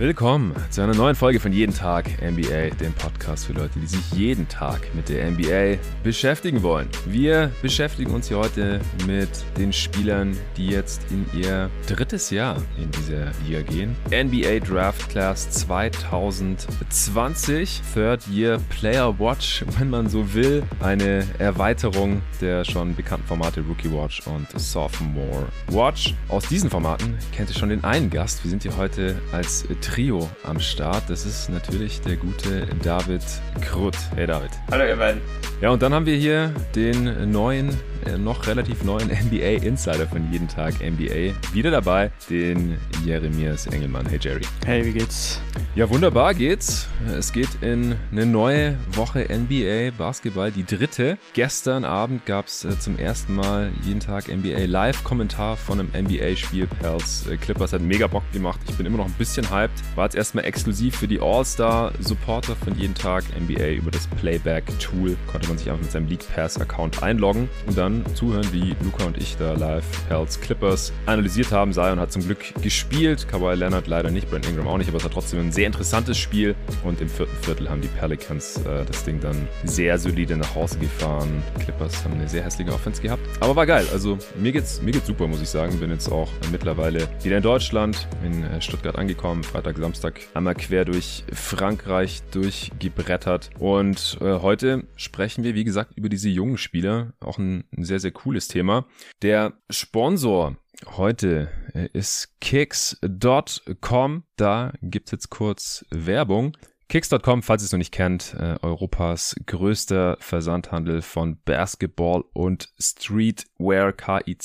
Willkommen zu einer neuen Folge von Jeden Tag NBA, dem Podcast für Leute, die sich jeden Tag mit der NBA beschäftigen wollen. Wir beschäftigen uns hier heute mit den Spielern, die jetzt in ihr drittes Jahr in dieser Liga gehen. NBA Draft Class 2020, Third Year Player Watch, wenn man so will. Eine Erweiterung der schon bekannten Formate Rookie Watch und Sophomore Watch. Aus diesen Formaten kennt ihr schon den einen Gast. Wir sind hier heute als Trio am Start. Das ist natürlich der gute David Krutt. Hey David. Hallo ihr beiden. Ja, und dann haben wir hier den neuen noch relativ neuen NBA Insider von jeden Tag NBA wieder dabei, den Jeremias Engelmann. Hey Jerry. Hey, wie geht's? Ja, wunderbar geht's. Es geht in eine neue Woche NBA Basketball, die dritte. Gestern Abend gab's äh, zum ersten Mal jeden Tag NBA Live-Kommentar von einem NBA-Spiel. Pels äh, Clippers hat mega Bock gemacht. Ich bin immer noch ein bisschen hyped. War jetzt erstmal exklusiv für die All-Star-Supporter von jeden Tag NBA über das Playback-Tool. Konnte man sich einfach mit seinem League Pass-Account einloggen und dann dann zuhören, wie Luca und ich da live Pels Clippers analysiert haben. Zion hat zum Glück gespielt, Kawhi Leonard leider nicht, Brent Ingram auch nicht, aber es war trotzdem ein sehr interessantes Spiel. Und im vierten Viertel haben die Pelicans äh, das Ding dann sehr solide nach Hause gefahren. Clippers haben eine sehr hässliche Offense gehabt. Aber war geil. Also mir geht's, mir geht's super, muss ich sagen. Bin jetzt auch mittlerweile wieder in Deutschland, in äh, Stuttgart angekommen, Freitag, Samstag einmal quer durch Frankreich durchgebrettert. Und äh, heute sprechen wir, wie gesagt, über diese jungen Spieler. Auch ein, ein sehr, sehr cooles Thema. Der Sponsor heute äh, ist kicks.com. Da gibt's jetzt kurz Werbung. Kicks.com, falls ihr es noch nicht kennt, äh, Europas größter Versandhandel von Basketball und Streetwear, kickz.com.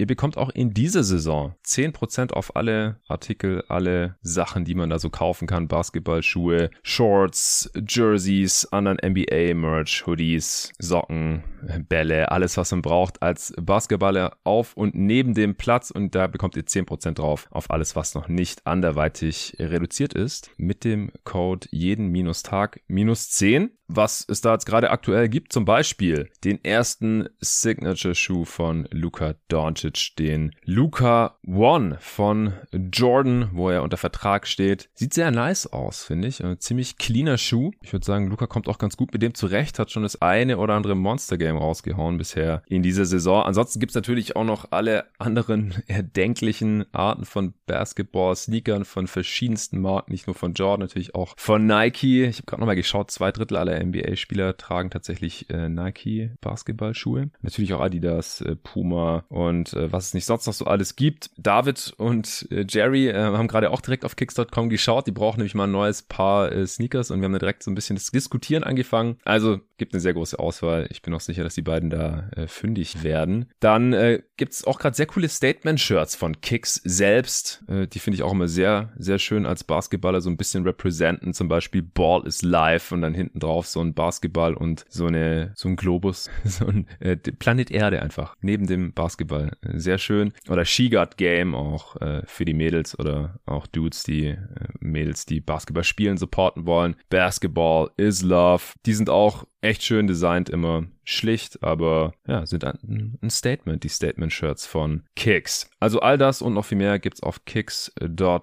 Ihr bekommt auch in dieser Saison 10% auf alle Artikel, alle Sachen, die man da so kaufen kann. Basketballschuhe, Shorts, Jerseys, anderen NBA-Merch, Hoodies, Socken, Bälle, alles, was man braucht als Basketballer auf und neben dem Platz. Und da bekommt ihr 10% drauf auf alles, was noch nicht anderweitig reduziert ist. Mit dem Code jeden minus Tag minus 10 was es da jetzt gerade aktuell gibt. Zum Beispiel den ersten Signature-Schuh von Luka Doncic, den Luka One von Jordan, wo er unter Vertrag steht. Sieht sehr nice aus, finde ich. Ein ziemlich cleaner Schuh. Ich würde sagen, Luka kommt auch ganz gut mit dem zurecht, hat schon das eine oder andere Monster-Game rausgehauen bisher in dieser Saison. Ansonsten gibt's natürlich auch noch alle anderen erdenklichen Arten von Basketball-Sneakern von verschiedensten Marken, nicht nur von Jordan, natürlich auch von Nike. Ich habe gerade nochmal geschaut, zwei Drittel aller NBA-Spieler tragen tatsächlich äh, Nike Basketballschuhe. Natürlich auch Adidas, äh, Puma und äh, was es nicht sonst noch so alles gibt. David und äh, Jerry äh, haben gerade auch direkt auf Kicks.com geschaut. Die brauchen nämlich mal ein neues Paar äh, Sneakers und wir haben da direkt so ein bisschen das Diskutieren angefangen. Also gibt eine sehr große Auswahl. Ich bin auch sicher, dass die beiden da äh, fündig werden. Dann äh, gibt auch gerade sehr coole Statement-Shirts von Kicks selbst. Äh, die finde ich auch immer sehr, sehr schön als Basketballer so ein bisschen representen. Zum Beispiel Ball is Life und dann hinten drauf so ein Basketball und so eine so ein Globus, so ein äh, Planet Erde einfach neben dem Basketball. Sehr schön. Oder She Got Game auch äh, für die Mädels oder auch Dudes, die äh, Mädels, die Basketball spielen, supporten wollen. Basketball is Love. Die sind auch echt schön designt immer. Schlicht, aber ja, sind ein, Statement, die Statement-Shirts von Kicks. Also all das und noch viel mehr gibt's auf kicks.com.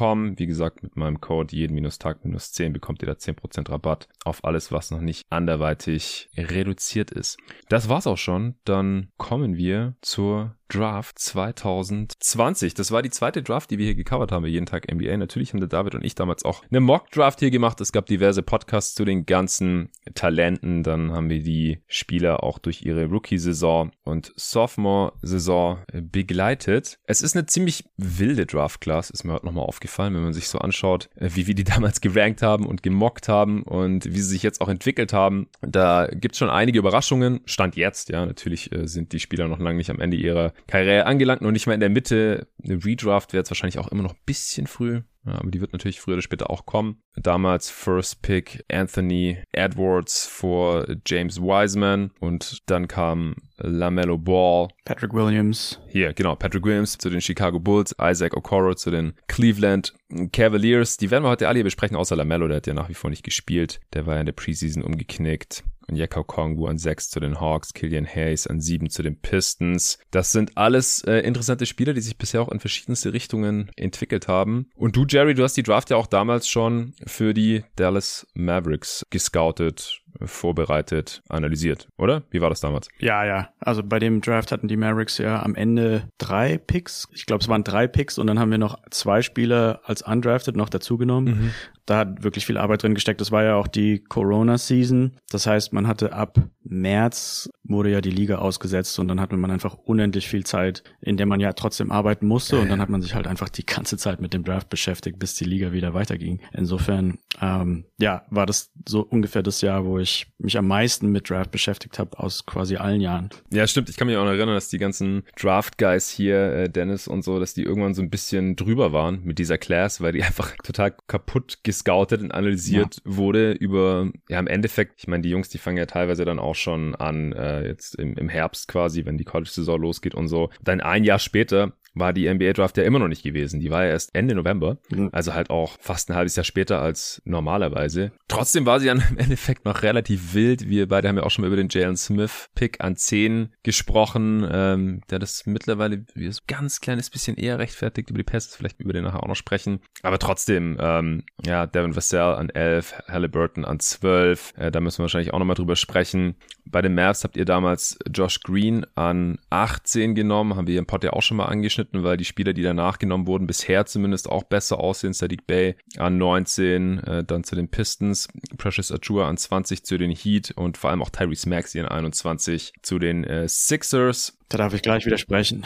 Wie gesagt, mit meinem Code jeden minus Tag minus 10 bekommt ihr da 10% Rabatt auf alles, was noch nicht anderweitig reduziert ist. Das war's auch schon. Dann kommen wir zur Draft 2020. Das war die zweite Draft, die wir hier gecovert haben, jeden Tag NBA. Natürlich haben der David und ich damals auch eine Mock Draft hier gemacht. Es gab diverse Podcasts zu den ganzen Talenten. Dann haben wir die Spieler auch durch ihre Rookie-Saison und Sophomore-Saison begleitet. Es ist eine ziemlich wilde Draft-Class, ist mir heute nochmal aufgefallen, wenn man sich so anschaut, wie wir die damals gerankt haben und gemockt haben und wie sie sich jetzt auch entwickelt haben. Da gibt's schon einige Überraschungen. Stand jetzt, ja, natürlich äh, sind die Spieler noch lange nicht am Ende ihrer Karriere angelangt, noch nicht mal in der Mitte. Eine Redraft wäre jetzt wahrscheinlich auch immer noch ein bisschen früh. Aber die wird natürlich früher oder später auch kommen. Damals First Pick Anthony Edwards vor James Wiseman und dann kam LaMelo Ball. Patrick Williams. Hier, genau, Patrick Williams zu den Chicago Bulls, Isaac Okoro zu den Cleveland Cavaliers. Die werden wir heute alle hier besprechen, außer LaMelo, der hat ja nach wie vor nicht gespielt. Der war ja in der Preseason umgeknickt. Und Yeko Kongwu an 6 zu den Hawks, Killian Hayes an 7 zu den Pistons. Das sind alles äh, interessante Spieler, die sich bisher auch in verschiedenste Richtungen entwickelt haben. Und du, Jerry, du hast die Draft ja auch damals schon für die Dallas Mavericks gescoutet vorbereitet, analysiert, oder? Wie war das damals? Ja, ja. Also bei dem Draft hatten die Mavericks ja am Ende drei Picks. Ich glaube, es waren drei Picks und dann haben wir noch zwei Spieler als undrafted noch dazugenommen. Mhm. Da hat wirklich viel Arbeit drin gesteckt. Das war ja auch die Corona-Season. Das heißt, man hatte ab März wurde ja die Liga ausgesetzt und dann hatte man einfach unendlich viel Zeit, in der man ja trotzdem arbeiten musste und dann hat man sich halt einfach die ganze Zeit mit dem Draft beschäftigt, bis die Liga wieder weiterging. Insofern, ähm, ja, war das so ungefähr das Jahr, wo ich mich am meisten mit Draft beschäftigt habe aus quasi allen Jahren. Ja, stimmt. Ich kann mich auch noch erinnern, dass die ganzen Draft-Guys hier, äh, Dennis und so, dass die irgendwann so ein bisschen drüber waren mit dieser Class, weil die einfach total kaputt gescoutet und analysiert ja. wurde über, ja, im Endeffekt, ich meine, die Jungs, die fangen ja teilweise dann auch schon an, äh, jetzt im, im Herbst quasi, wenn die College-Saison losgeht und so. Dann ein Jahr später war die NBA Draft ja immer noch nicht gewesen. Die war ja erst Ende November, mhm. also halt auch fast ein halbes Jahr später als normalerweise. Trotzdem war sie dann im Endeffekt noch relativ wild. Wir beide haben ja auch schon mal über den Jalen Smith Pick an 10 gesprochen, ähm, der das mittlerweile wie so ganz kleines bisschen eher rechtfertigt. Über die Passes vielleicht über den nachher auch noch sprechen. Aber trotzdem, ähm, ja, Devin Vassell an 11, Halliburton an 12. Äh, da müssen wir wahrscheinlich auch nochmal drüber sprechen. Bei den Mavs habt ihr damals Josh Green an 18 genommen, haben wir im Pod ja auch schon mal angeschnitten, weil die Spieler, die danach genommen wurden, bisher zumindest auch besser aussehen. Sadiq Bay an 19, äh, dann zu den Pistons, Precious Achua an 20 zu den Heat und vor allem auch Tyrese Maxey an 21 zu den äh, Sixers. Da darf ich gleich widersprechen.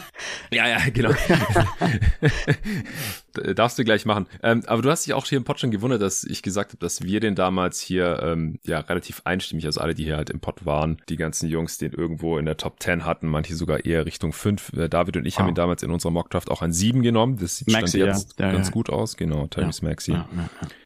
ja, ja, genau. Darfst du gleich machen. Ähm, aber du hast dich auch hier im Pod schon gewundert, dass ich gesagt habe, dass wir den damals hier ähm, ja relativ einstimmig, also alle, die hier halt im Pod waren, die ganzen Jungs, den irgendwo in der Top 10 hatten, manche sogar eher Richtung 5. Äh, David und ich oh. haben ihn damals in unserer Mockdraft auch an 7 genommen. Das sieht Maxi, jetzt ja. ganz ja. gut aus. Genau, Tyrese ja. Maxi.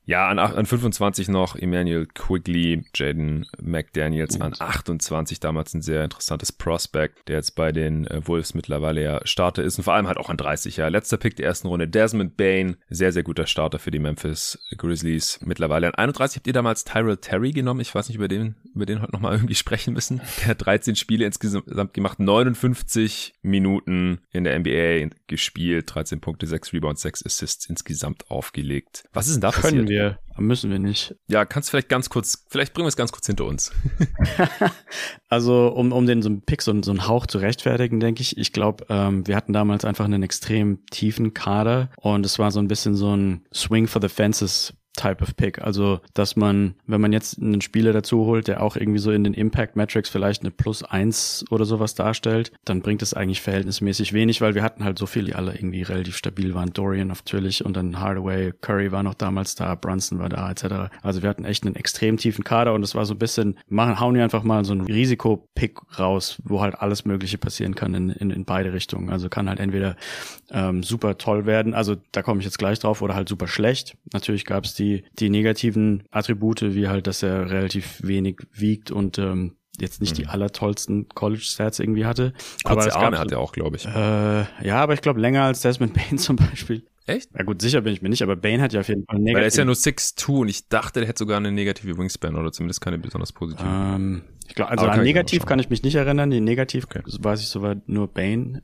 Ja, an, an 25 noch Emmanuel Quigley, Jaden McDaniels an 28, damals ein sehr interessantes Prospect, der jetzt bei den äh, Wolves mittlerweile ja Starter ist und vor allem halt auch an 30, ja. Letzter Pick der ersten Runde, Desmond Bain, sehr, sehr guter Starter für die Memphis Grizzlies mittlerweile. An 31 habt ihr damals Tyrell Terry genommen, ich weiß nicht, über den, über den heute nochmal irgendwie sprechen müssen. Der hat 13 Spiele insgesamt gemacht, 59 Minuten in der NBA gespielt, 13 Punkte, 6 Rebounds, 6 Assists insgesamt aufgelegt. Was ist denn da Können passiert? Wir, müssen wir nicht. Ja, kannst du vielleicht ganz kurz, vielleicht bringen wir es ganz kurz hinter uns. also, um, um den so einen Pick, so, so einen Hauch zu rechtfertigen, denke ich, ich glaube, ähm, wir hatten damals einfach einen extrem tiefen Kader und es war so ein bisschen so ein Swing for the Fences Type of Pick. Also, dass man, wenn man jetzt einen Spieler dazu holt, der auch irgendwie so in den Impact Metrics vielleicht eine Plus eins oder sowas darstellt, dann bringt es eigentlich verhältnismäßig wenig, weil wir hatten halt so viele, die alle irgendwie relativ stabil waren. Dorian natürlich und dann Hardaway, Curry war noch damals da, Brunson war da, etc. Also wir hatten echt einen extrem tiefen Kader und es war so ein bisschen, machen, hauen wir einfach mal so einen Risikopick raus, wo halt alles Mögliche passieren kann in, in, in beide Richtungen. Also kann halt entweder ähm, super toll werden, also da komme ich jetzt gleich drauf, oder halt super schlecht. Natürlich gab es die die, die negativen Attribute, wie halt, dass er relativ wenig wiegt und ähm, jetzt nicht mhm. die allertollsten College-Stats irgendwie hatte. Kurze aber Arme hat er auch, glaube ich. Äh, ja, aber ich glaube länger als Desmond Bain zum Beispiel. Echt? Ja gut, sicher bin ich mir nicht, aber Bane hat ja auf jeden Fall negativ. Weil er ist ja nur 6'2 und ich dachte, der hätte sogar eine negative Wingspan oder zumindest keine besonders positive. Ähm, ich glaube, also an negativ kann ich mich nicht erinnern. Die negativ okay. weiß ich soweit nur Bane.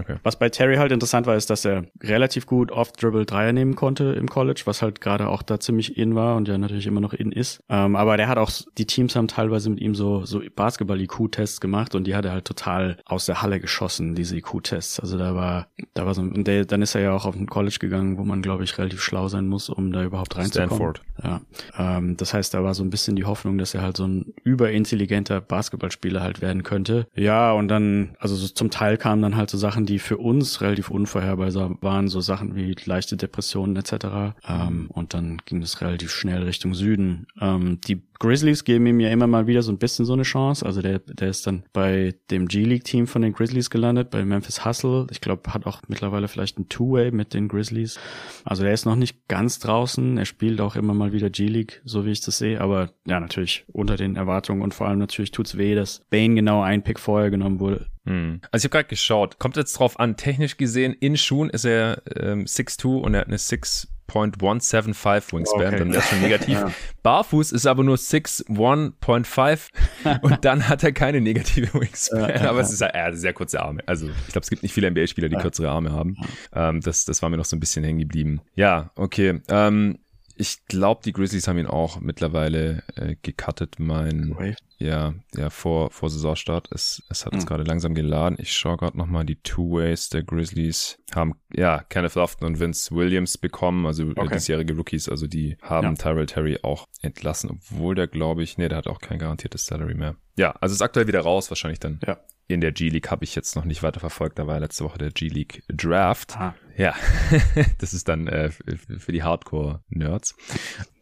Okay. Was bei Terry halt interessant war, ist, dass er relativ gut Off-Dribble-Dreier nehmen konnte im College, was halt gerade auch da ziemlich in war und ja natürlich immer noch in ist. Ähm, aber der hat auch, die Teams haben teilweise mit ihm so, so Basketball-IQ-Tests gemacht und die hat er halt total aus der Halle geschossen, diese IQ-Tests. Also da war, da war so, und der, dann ist er ja auch auf ein College gegangen, wo man, glaube ich, relativ schlau sein muss, um da überhaupt reinzukommen. Stanford. Ja. Ähm, das heißt, da war so ein bisschen die Hoffnung, dass er halt so ein überintelligenter Basketballspieler halt werden könnte. Ja, und dann, also so zum Teil kamen dann halt so Sachen, die für uns relativ unvorhersehbar waren, so Sachen wie leichte Depressionen etc. Ähm, und dann ging es relativ schnell Richtung Süden. Ähm, die Grizzlies geben ihm ja immer mal wieder so ein bisschen so eine Chance. Also der, der ist dann bei dem G-League-Team von den Grizzlies gelandet, bei Memphis Hustle. Ich glaube, hat auch mittlerweile vielleicht ein Two-Way mit den Grizzlies. Also der ist noch nicht ganz draußen. Er spielt auch immer mal wieder G-League, so wie ich das sehe. Aber ja, natürlich unter den Erwartungen und vor allem natürlich tut's weh, dass Bane genau ein Pick vorher genommen wurde. Hm. Also ich habe gerade geschaut. Kommt jetzt drauf an, technisch gesehen, in Schuhen ist er ähm, 6'2 und er hat eine 6 6.175 Wingspan, okay. dann wäre schon negativ. ja. Barfuß ist aber nur 6.1.5 und dann hat er keine negative Wingspan. Ja, aber es ist ja, er hat sehr kurze Arme. Also ich glaube, es gibt nicht viele NBA-Spieler, die kürzere Arme haben. Ähm, das, das war mir noch so ein bisschen hängen geblieben. Ja, okay. Ähm, ich glaube, die Grizzlies haben ihn auch mittlerweile äh, gecuttet. Mein, okay. Ja, ja, vor, vor Saisonstart. Es, es hat mhm. uns gerade langsam geladen. Ich schaue gerade nochmal die Two-Ways der Grizzlies. Haben, ja, Kenneth Lofton und Vince Williams bekommen, also okay. diesjährige Rookies. Also die haben ja. Tyrell Terry auch entlassen, obwohl der, glaube ich, nee, der hat auch kein garantiertes Salary mehr. Ja, also ist aktuell wieder raus, wahrscheinlich dann ja in der G-League habe ich jetzt noch nicht weiter verfolgt. Da war letzte Woche der G-League Draft. Ah. Ja, das ist dann äh, für die Hardcore-Nerds.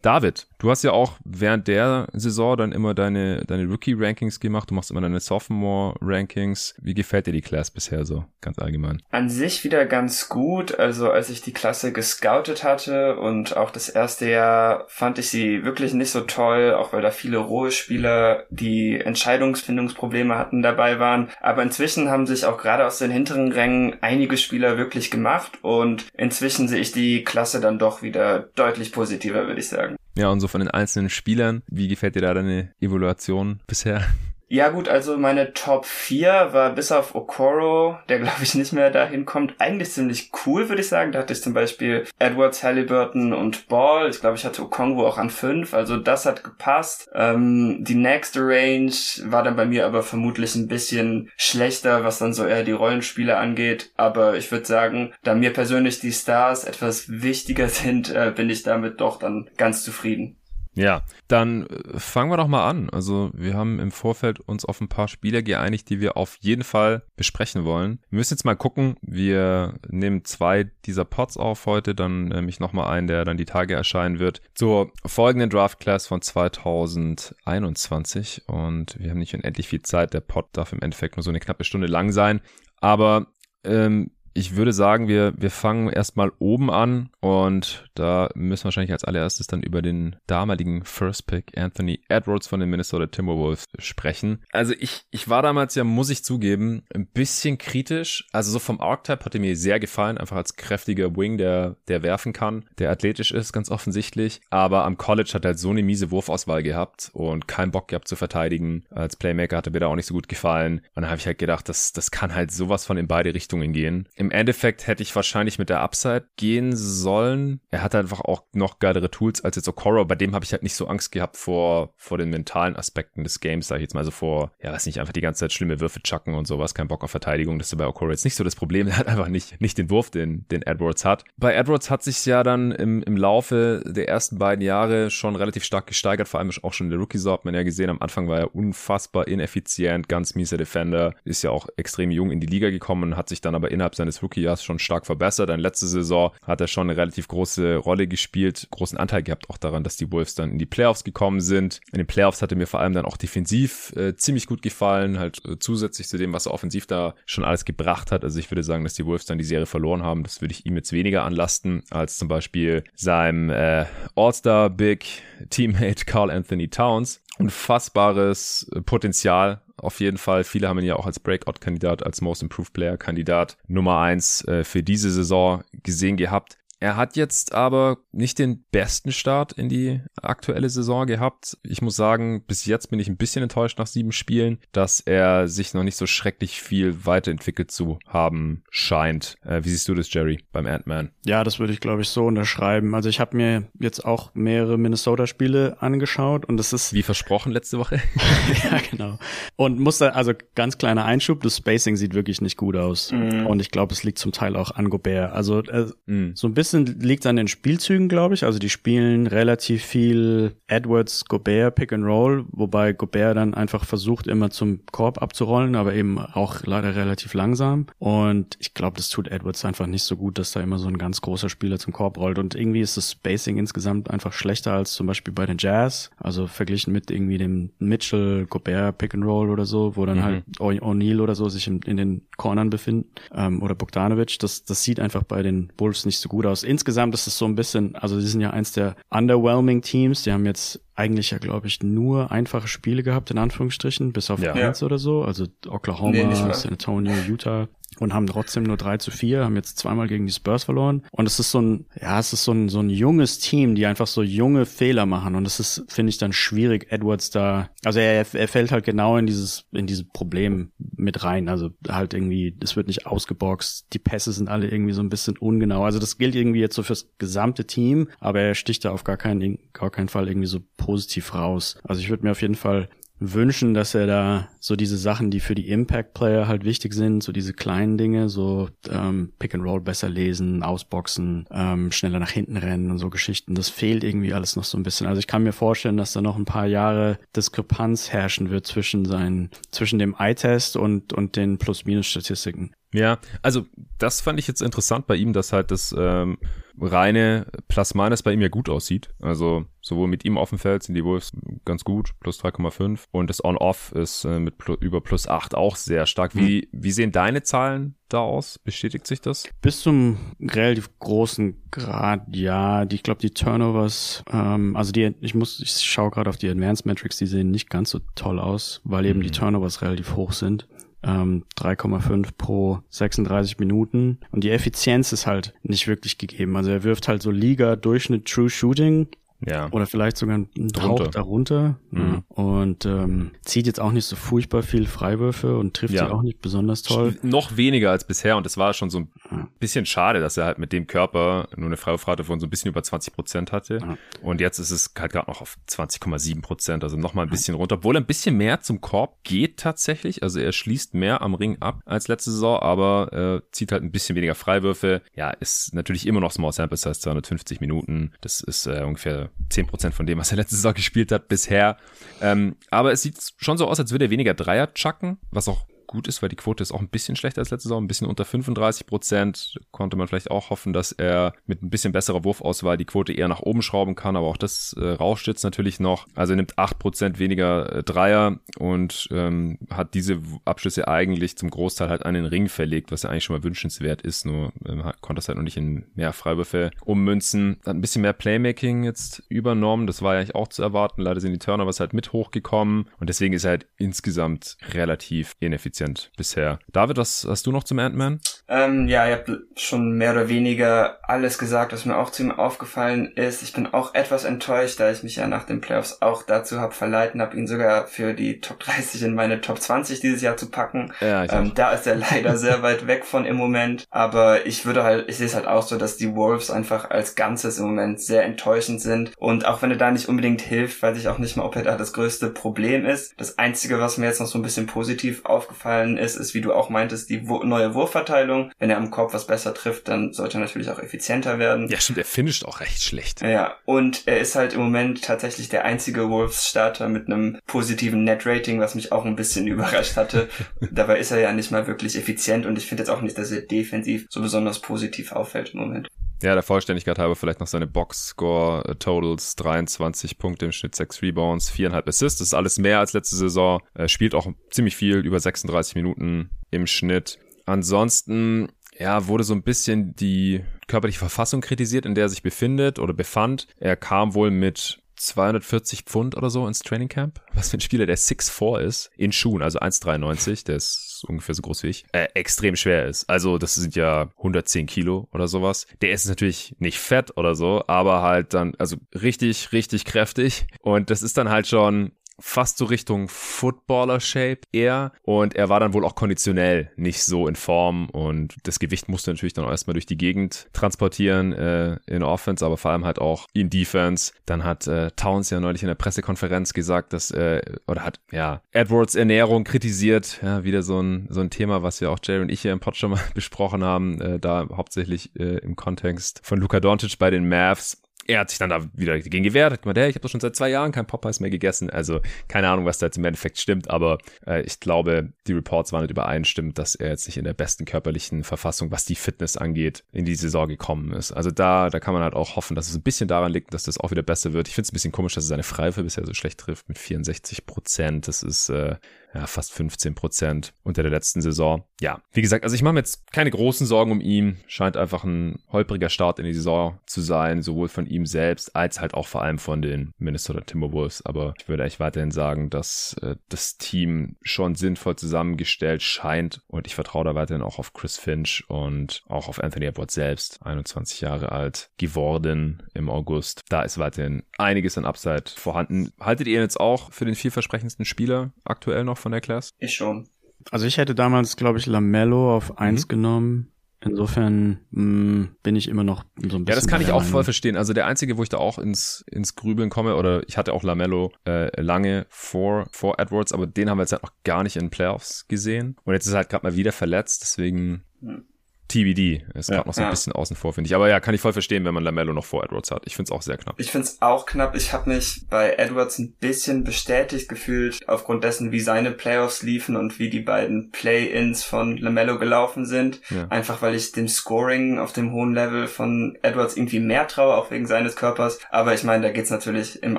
David, du hast ja auch während der Saison dann immer deine, deine Rookie-Rankings gemacht. Du machst immer deine Sophomore-Rankings. Wie gefällt dir die Class bisher so, ganz allgemein? An sich wieder ganz gut. Also als ich die Klasse gescoutet hatte und auch das erste Jahr fand ich sie wirklich nicht so toll, auch weil da viele rohe Spieler, die Entscheidungsfindungsprobleme hatten, dabei waren. Aber inzwischen haben sich auch gerade aus den hinteren Rängen einige Spieler wirklich gemacht und inzwischen sehe ich die Klasse dann doch wieder deutlich positiver, würde ich sagen. Ja, und so von den einzelnen Spielern, wie gefällt dir da deine Evaluation bisher? Ja gut, also meine Top 4 war bis auf Okoro, der glaube ich nicht mehr dahin kommt, eigentlich ziemlich cool, würde ich sagen. Da hatte ich zum Beispiel Edwards, Halliburton und Ball. Ich glaube, ich hatte Okongwu auch an 5, also das hat gepasst. Ähm, die nächste Range war dann bei mir aber vermutlich ein bisschen schlechter, was dann so eher die Rollenspiele angeht. Aber ich würde sagen, da mir persönlich die Stars etwas wichtiger sind, äh, bin ich damit doch dann ganz zufrieden. Ja, dann äh, fangen wir doch mal an. Also wir haben im Vorfeld uns auf ein paar Spieler geeinigt, die wir auf jeden Fall besprechen wollen. Wir müssen jetzt mal gucken. Wir nehmen zwei dieser Pots auf heute, dann nämlich nochmal einen, der dann die Tage erscheinen wird, zur folgenden Draft Class von 2021. Und wir haben nicht unendlich viel Zeit. Der Pot darf im Endeffekt nur so eine knappe Stunde lang sein. Aber ähm, ich würde sagen, wir, wir fangen erstmal oben an und da müssen wir wahrscheinlich als allererstes dann über den damaligen First Pick Anthony Edwards von den Minnesota Timberwolves sprechen. Also ich, ich war damals ja, muss ich zugeben, ein bisschen kritisch. Also so vom Archetype hat er mir sehr gefallen, einfach als kräftiger Wing, der, der werfen kann, der athletisch ist, ganz offensichtlich. Aber am College hat er halt so eine miese Wurfauswahl gehabt und keinen Bock gehabt zu verteidigen. Als Playmaker hat er mir da auch nicht so gut gefallen. Und dann habe ich halt gedacht, das, das kann halt sowas von in beide Richtungen gehen Endeffekt hätte ich wahrscheinlich mit der Upside gehen sollen. Er hat einfach auch noch geilere Tools als jetzt Okoro. Bei dem habe ich halt nicht so Angst gehabt vor, vor den mentalen Aspekten des Games, sag ich jetzt mal so vor, ja, weiß nicht, einfach die ganze Zeit schlimme Würfe chucken und sowas, kein Bock auf Verteidigung. Das ist bei Okoro jetzt nicht so das Problem. Er hat einfach nicht, nicht den Wurf, den, den Edwards hat. Bei Edwards hat sich ja dann im, im Laufe der ersten beiden Jahre schon relativ stark gesteigert, vor allem auch schon in der Rookie-Saison hat man ja gesehen. Am Anfang war er unfassbar ineffizient, ganz mieser Defender, ist ja auch extrem jung in die Liga gekommen, hat sich dann aber innerhalb seines Rookie-Jahres schon stark verbessert. In letzter Saison hat er schon eine relativ große Rolle gespielt, großen Anteil gehabt auch daran, dass die Wolves dann in die Playoffs gekommen sind. In den Playoffs hatte mir vor allem dann auch defensiv äh, ziemlich gut gefallen, halt äh, zusätzlich zu dem, was er offensiv da schon alles gebracht hat. Also ich würde sagen, dass die Wolves dann die Serie verloren haben. Das würde ich ihm jetzt weniger anlasten als zum Beispiel seinem äh, All-Star-Big Teammate Carl Anthony Towns unfassbares Potenzial auf jeden Fall. Viele haben ihn ja auch als Breakout-Kandidat, als Most Improved Player-Kandidat Nummer eins äh, für diese Saison gesehen gehabt. Er hat jetzt aber nicht den besten Start in die aktuelle Saison gehabt. Ich muss sagen, bis jetzt bin ich ein bisschen enttäuscht nach sieben Spielen, dass er sich noch nicht so schrecklich viel weiterentwickelt zu haben scheint. Äh, wie siehst du das, Jerry, beim Ant-Man? Ja, das würde ich, glaube ich, so unterschreiben. Also ich habe mir jetzt auch mehrere Minnesota-Spiele angeschaut und das ist... Wie versprochen letzte Woche. ja, genau. Und musste, also ganz kleiner Einschub, das Spacing sieht wirklich nicht gut aus. Mhm. Und ich glaube, es liegt zum Teil auch an Gobert. Also äh, mhm. so ein bisschen bisschen liegt an den Spielzügen, glaube ich. Also die spielen relativ viel Edwards, Gobert, Pick and Roll, wobei Gobert dann einfach versucht, immer zum Korb abzurollen, aber eben auch leider relativ langsam. Und ich glaube, das tut Edwards einfach nicht so gut, dass da immer so ein ganz großer Spieler zum Korb rollt. Und irgendwie ist das Spacing insgesamt einfach schlechter als zum Beispiel bei den Jazz. Also verglichen mit irgendwie dem Mitchell, Gobert, Pick and Roll oder so, wo dann mhm. halt O'Neal oder so sich in, in den Cornern befinden. Ähm, oder Bogdanovic. Das, das sieht einfach bei den Bulls nicht so gut aus insgesamt ist es so ein bisschen, also sie sind ja eins der underwhelming Teams. Die haben jetzt eigentlich ja, glaube ich, nur einfache Spiele gehabt, in Anführungsstrichen, bis auf ja. eins oder so. Also Oklahoma, nee, San Antonio, Utah. Und haben trotzdem nur 3 zu 4, haben jetzt zweimal gegen die Spurs verloren. Und es ist so ein, ja, es ist so ein, so ein junges Team, die einfach so junge Fehler machen. Und es ist, finde ich, dann schwierig, Edwards da, also er, er fällt halt genau in dieses, in dieses Problem mit rein. Also halt irgendwie, es wird nicht ausgeboxt, die Pässe sind alle irgendwie so ein bisschen ungenau. Also das gilt irgendwie jetzt so fürs gesamte Team, aber er sticht da auf gar keinen, gar keinen Fall irgendwie so positiv raus. Also ich würde mir auf jeden Fall wünschen, dass er da so diese Sachen, die für die Impact-Player halt wichtig sind, so diese kleinen Dinge, so ähm, Pick and Roll besser lesen, ausboxen, ähm, schneller nach hinten rennen und so Geschichten, das fehlt irgendwie alles noch so ein bisschen. Also ich kann mir vorstellen, dass da noch ein paar Jahre Diskrepanz herrschen wird zwischen seinen, zwischen dem Eye-Test und, und den Plus-Minus-Statistiken. Ja, also das fand ich jetzt interessant bei ihm, dass halt das ähm, reine Plus-Minus bei ihm ja gut aussieht. Also sowohl mit ihm auf dem Feld sind die Wolves ganz gut, plus 3,5 und das On-Off ist äh, mit über plus 8 auch sehr stark. Wie, mhm. wie sehen deine Zahlen da aus? Bestätigt sich das? Bis zum relativ großen Grad, ja. Die, ich glaube, die Turnovers, ähm, also die, ich muss, ich schaue gerade auf die Advanced Metrics, die sehen nicht ganz so toll aus, weil eben mhm. die Turnovers relativ hoch sind ähm, 3,5 pro 36 Minuten. Und die Effizienz ist halt nicht wirklich gegeben. Also er wirft halt so Liga-Durchschnitt True Shooting ja. Oder vielleicht sogar ein Hauch darunter. Mhm. Und ähm, zieht jetzt auch nicht so furchtbar viel Freiwürfe und trifft ja. sie auch nicht besonders toll. Noch weniger als bisher und es war schon so ein bisschen schade, dass er halt mit dem Körper nur eine Freiwurfrate von so ein bisschen über 20 Prozent hatte. Ja. Und jetzt ist es halt gerade noch auf 20,7 Prozent, also noch mal ein bisschen runter. Obwohl er ein bisschen mehr zum Korb geht tatsächlich. Also er schließt mehr am Ring ab als letzte Saison, aber äh, zieht halt ein bisschen weniger Freiwürfe. Ja, ist natürlich immer noch Small Sample Size, 250 Minuten. Das ist äh, ungefähr 10% von dem, was er letzte Saison gespielt hat bisher. Ähm, aber es sieht schon so aus, als würde er weniger Dreier chucken, was auch gut ist, weil die Quote ist auch ein bisschen schlechter als letzte Saison, ein bisschen unter 35 Prozent. Konnte man vielleicht auch hoffen, dass er mit ein bisschen besserer Wurfauswahl die Quote eher nach oben schrauben kann, aber auch das äh, rauscht jetzt natürlich noch. Also er nimmt 8 Prozent weniger äh, Dreier und ähm, hat diese Abschlüsse eigentlich zum Großteil halt an den Ring verlegt, was ja eigentlich schon mal wünschenswert ist, nur äh, konnte das halt noch nicht in mehr Freiwürfe ummünzen. Hat ein bisschen mehr Playmaking jetzt übernommen, das war ja eigentlich auch zu erwarten. Leider sind die Turnovers halt mit hochgekommen und deswegen ist er halt insgesamt relativ ineffizient effizient bisher. David, was hast du noch zum Ant-Man? Ähm, ja, ihr habt schon mehr oder weniger alles gesagt, was mir auch zu ihm aufgefallen ist. Ich bin auch etwas enttäuscht, da ich mich ja nach den Playoffs auch dazu habe verleiten habe, ihn sogar für die Top 30 in meine Top 20 dieses Jahr zu packen. Ja, ähm, da ist er leider sehr weit weg von im Moment. Aber ich würde halt, ich sehe es halt auch so, dass die Wolves einfach als Ganzes im Moment sehr enttäuschend sind. Und auch wenn er da nicht unbedingt hilft, weiß ich auch nicht mal, ob er da das größte Problem ist. Das Einzige, was mir jetzt noch so ein bisschen positiv aufgefallen ist, ist, wie du auch meintest, die neue Wurfverteilung. Wenn er am Korb was besser trifft, dann sollte er natürlich auch effizienter werden. Ja, stimmt, er finisht auch recht schlecht. Ja, und er ist halt im Moment tatsächlich der einzige Wolves-Starter mit einem positiven Net-Rating, was mich auch ein bisschen überrascht hatte. Dabei ist er ja nicht mal wirklich effizient und ich finde jetzt auch nicht, dass er defensiv so besonders positiv auffällt im Moment. Ja, der Vollständigkeit halber vielleicht noch seine Box-Score-Totals, 23 Punkte im Schnitt, 6 Rebounds, 4,5 Assists, das ist alles mehr als letzte Saison, er spielt auch ziemlich viel, über 36 Minuten im Schnitt. Ansonsten, ja, wurde so ein bisschen die körperliche Verfassung kritisiert, in der er sich befindet oder befand. Er kam wohl mit 240 Pfund oder so ins Training Camp. Was für ein Spieler, der 6'4 ist, in Schuhen, also 1,93, der ist ungefähr so groß wie ich, äh, extrem schwer ist. Also das sind ja 110 Kilo oder sowas. Der ist natürlich nicht fett oder so, aber halt dann, also richtig, richtig kräftig. Und das ist dann halt schon fast so Richtung Footballer-Shape eher. Und er war dann wohl auch konditionell nicht so in Form. Und das Gewicht musste natürlich dann erstmal durch die Gegend transportieren äh, in Offense, aber vor allem halt auch in Defense. Dann hat äh, Towns ja neulich in der Pressekonferenz gesagt, dass, äh, oder hat, ja, Edwards Ernährung kritisiert. Ja, wieder so ein, so ein Thema, was wir auch Jerry und ich hier im Pod schon mal besprochen haben. Äh, da hauptsächlich äh, im Kontext von Luka Doncic bei den Mavs er hat sich dann da wieder dagegen gewehrt, hat gemeint, hey, ich habe doch schon seit zwei Jahren kein Popeyes mehr gegessen. Also keine Ahnung, was da jetzt im Endeffekt stimmt, aber äh, ich glaube, die Reports waren nicht übereinstimmend, dass er jetzt nicht in der besten körperlichen Verfassung, was die Fitness angeht, in die Saison gekommen ist. Also da, da kann man halt auch hoffen, dass es ein bisschen daran liegt, dass das auch wieder besser wird. Ich finde es ein bisschen komisch, dass er seine Freife bisher so schlecht trifft mit 64 Prozent. Das ist äh, ja, fast 15 Prozent unter der letzten Saison. ja, wie gesagt, also ich mache mir jetzt keine großen Sorgen um ihn. Scheint einfach ein holpriger Start in die Saison zu sein, sowohl von ihm selbst als halt auch vor allem von den Minnesota Timberwolves. Aber ich würde echt weiterhin sagen, dass äh, das Team schon sinnvoll zusammengestellt scheint und ich vertraue da weiterhin auch auf Chris Finch und auch auf Anthony Edwards selbst, 21 Jahre alt geworden im August. Da ist weiterhin einiges an Upside vorhanden. Haltet ihr jetzt auch für den vielversprechendsten Spieler aktuell noch von der Class? Ich schon. Also ich hätte damals, glaube ich, Lamello auf eins mhm. genommen. Insofern mh, mm, bin ich immer noch so ein bisschen. Ja, das kann ich auch Meinung. voll verstehen. Also der einzige, wo ich da auch ins, ins Grübeln komme, oder ich hatte auch Lamello äh, lange vor, vor Edwards, aber den haben wir jetzt halt noch gar nicht in Playoffs gesehen. Und jetzt ist er halt gerade mal wieder verletzt, deswegen. Mhm. TBD. Ist ja, gerade noch so ein ja. bisschen außen vor, finde ich. Aber ja, kann ich voll verstehen, wenn man Lamello noch vor Edwards hat. Ich finde es auch sehr knapp. Ich finde es auch knapp. Ich habe mich bei Edwards ein bisschen bestätigt gefühlt, aufgrund dessen, wie seine Playoffs liefen und wie die beiden Play-Ins von Lamello gelaufen sind. Ja. Einfach weil ich dem Scoring auf dem hohen Level von Edwards irgendwie mehr traue, auch wegen seines Körpers. Aber ich meine, da geht's natürlich im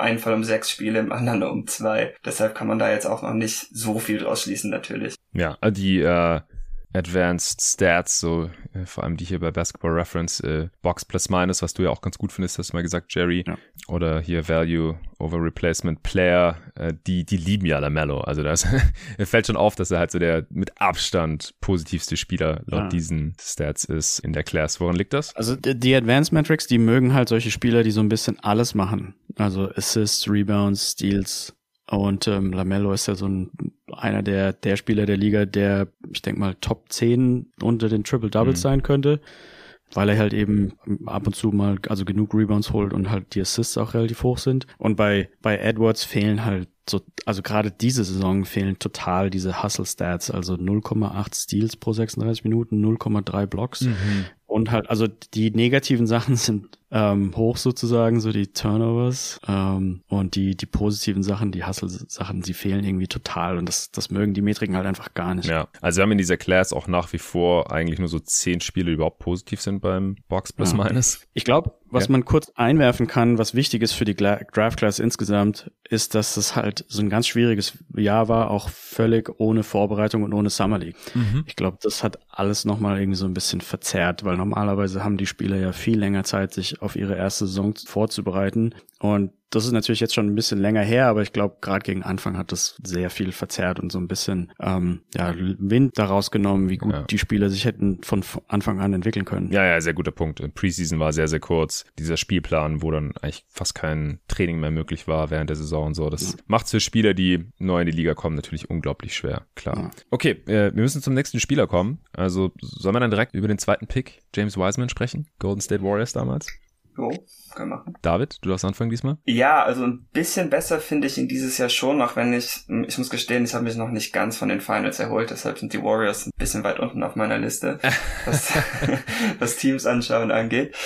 einen Fall um sechs Spiele, im anderen um zwei. Deshalb kann man da jetzt auch noch nicht so viel draus schließen, natürlich. Ja, die äh, Advanced Stats, so äh, vor allem die hier bei Basketball Reference, äh, Box plus minus, was du ja auch ganz gut findest, hast du mal gesagt, Jerry. Ja. Oder hier Value over Replacement Player, äh, die, die lieben ja Lamello. Also das fällt schon auf, dass er halt so der mit Abstand positivste Spieler laut ja. diesen Stats ist in der Class. Woran liegt das? Also die Advanced Metrics, die mögen halt solche Spieler, die so ein bisschen alles machen. Also Assists, Rebounds, Steals, und ähm, Lamello ist ja so ein, einer der, der Spieler der Liga, der, ich denke mal, Top 10 unter den Triple Doubles mhm. sein könnte, weil er halt eben ab und zu mal also genug Rebounds holt und halt die Assists auch relativ hoch sind. Und bei, bei Edwards fehlen halt so, also gerade diese Saison fehlen total diese Hustle Stats, also 0,8 Steals pro 36 Minuten, 0,3 Blocks. Mhm. Und halt, also die negativen Sachen sind ähm, hoch sozusagen, so die Turnovers ähm, und die die positiven Sachen, die Hustle-Sachen, sie fehlen irgendwie total und das das mögen die Metriken halt einfach gar nicht. Ja, also wir haben in dieser Class auch nach wie vor eigentlich nur so zehn Spiele, die überhaupt positiv sind beim Box Plus ja. Minus. Ich glaube, was ja. man kurz einwerfen kann, was wichtig ist für die Draft Class insgesamt, ist, dass es halt so ein ganz schwieriges Jahr war, auch völlig ohne Vorbereitung und ohne Summer League. Mhm. Ich glaube, das hat alles nochmal irgendwie so ein bisschen verzerrt, weil normalerweise haben die Spieler ja viel länger Zeit, sich auf ihre erste Saison vorzubereiten. Und das ist natürlich jetzt schon ein bisschen länger her, aber ich glaube, gerade gegen Anfang hat das sehr viel verzerrt und so ein bisschen ähm, ja, Wind daraus genommen, wie gut ja. die Spieler sich hätten von Anfang an entwickeln können. Ja, ja, sehr guter Punkt. Preseason war sehr, sehr kurz. Dieser Spielplan, wo dann eigentlich fast kein Training mehr möglich war während der Saison und so. Das ja. macht für Spieler, die neu in die Liga kommen, natürlich unglaublich schwer. Klar. Ja. Okay, äh, wir müssen zum nächsten Spieler kommen. Also sollen wir dann direkt über den zweiten Pick, James Wiseman, sprechen? Golden State Warriors damals? Cool. Können machen. David, du darfst anfangen diesmal? Ja, also ein bisschen besser finde ich ihn dieses Jahr schon, auch wenn ich, ich muss gestehen, ich habe mich noch nicht ganz von den Finals erholt, deshalb sind die Warriors ein bisschen weit unten auf meiner Liste, was, was Teams anschauen angeht.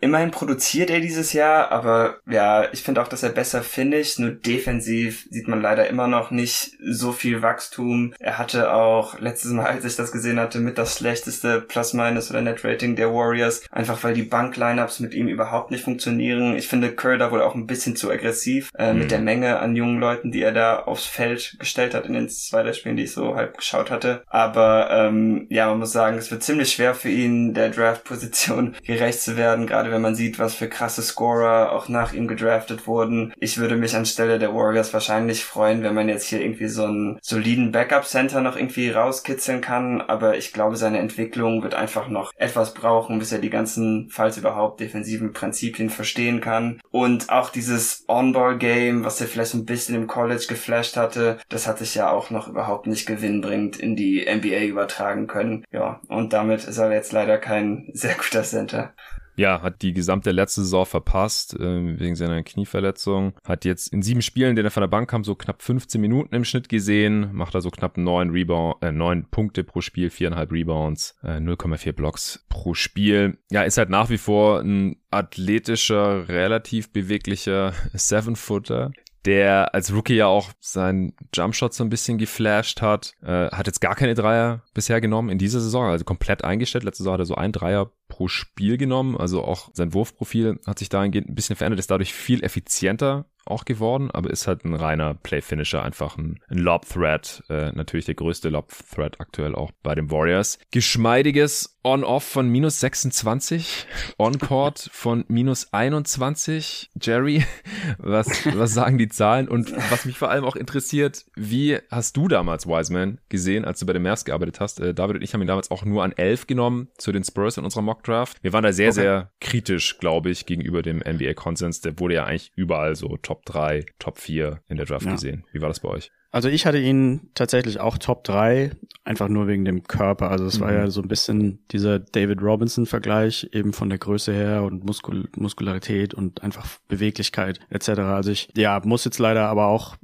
Immerhin produziert er dieses Jahr, aber ja, ich finde auch, dass er besser finisht, nur defensiv sieht man leider immer noch nicht so viel Wachstum. Er hatte auch letztes Mal, als ich das gesehen hatte, mit das schlechteste Plus-Minus oder Net-Rating der Warriors, einfach weil die Bank-Lineups mit ihm überhaupt nicht funktionieren Turnieren. Ich finde Curry da wohl auch ein bisschen zu aggressiv äh, mhm. mit der Menge an jungen Leuten, die er da aufs Feld gestellt hat in den zwei der Spielen, die ich so halb geschaut hatte. Aber ähm, ja, man muss sagen, es wird ziemlich schwer für ihn, der Draft-Position gerecht zu werden, gerade wenn man sieht, was für krasse Scorer auch nach ihm gedraftet wurden. Ich würde mich anstelle der Warriors wahrscheinlich freuen, wenn man jetzt hier irgendwie so einen soliden Backup-Center noch irgendwie rauskitzeln kann, aber ich glaube, seine Entwicklung wird einfach noch etwas brauchen, bis er die ganzen, falls überhaupt, defensiven Prinzipien verstehen kann. Und auch dieses On-Ball-Game, was er vielleicht ein bisschen im College geflasht hatte, das hat sich ja auch noch überhaupt nicht gewinnbringend in die NBA übertragen können. Ja, und damit ist er jetzt leider kein sehr guter Center ja, hat die gesamte letzte Saison verpasst, äh, wegen seiner Knieverletzung. Hat jetzt in sieben Spielen, denen er von der Bank kam, so knapp 15 Minuten im Schnitt gesehen. Macht also knapp neun Rebound, äh, neun Punkte pro Spiel, viereinhalb Rebounds, äh, 0,4 Blocks pro Spiel. Ja, ist halt nach wie vor ein athletischer, relativ beweglicher Seven-Footer, der als Rookie ja auch seinen Jumpshot so ein bisschen geflasht hat. Äh, hat jetzt gar keine Dreier bisher genommen in dieser Saison, also komplett eingestellt. Letzte Saison hat er so ein Dreier pro Spiel genommen. Also auch sein Wurfprofil hat sich dahingehend ein bisschen verändert, ist dadurch viel effizienter auch geworden, aber ist halt ein reiner Play-Finisher, einfach ein, ein Lob-Threat. Äh, natürlich der größte Lob-Threat aktuell auch bei den Warriors. Geschmeidiges On-Off von minus 26, On-Court von minus 21. Jerry, was, was sagen die Zahlen? Und was mich vor allem auch interessiert, wie hast du damals Wiseman gesehen, als du bei den Mavs gearbeitet hast? Äh, David und ich haben ihn damals auch nur an 11 genommen zu den Spurs in unserer Mock-Draft. Wir waren da sehr, okay. sehr kritisch, glaube ich, gegenüber dem NBA-Konsens. Der wurde ja eigentlich überall so Top Top 3, Top 4 in der Draft ja. gesehen. Wie war das bei euch? Also ich hatte ihn tatsächlich auch Top 3, einfach nur wegen dem Körper. Also es mhm. war ja so ein bisschen dieser David Robinson-Vergleich, eben von der Größe her und Muskul Muskularität und einfach Beweglichkeit etc. Also ich ja, muss jetzt leider aber auch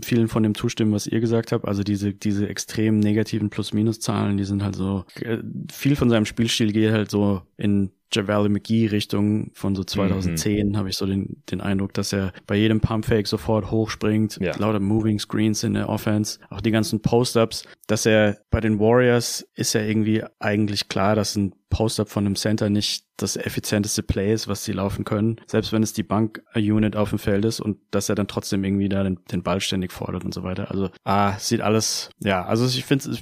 vielen von dem zustimmen, was ihr gesagt habt. Also diese, diese extrem negativen Plus-Minus-Zahlen, die sind halt so, äh, viel von seinem Spielstil geht halt so in Javale McGee Richtung von so 2010 mhm. habe ich so den, den Eindruck, dass er bei jedem Pumpfake sofort hochspringt, ja. lauter Moving Screens in der Offense, auch die ganzen Post-Ups, dass er bei den Warriors ist ja irgendwie eigentlich klar, dass ein Post-Up von einem Center nicht das effizienteste Play ist, was sie laufen können, selbst wenn es die Bank-Unit auf dem Feld ist und dass er dann trotzdem irgendwie da den, den Ball ständig fordert und so weiter. Also, ah, sieht alles, ja, also ich finde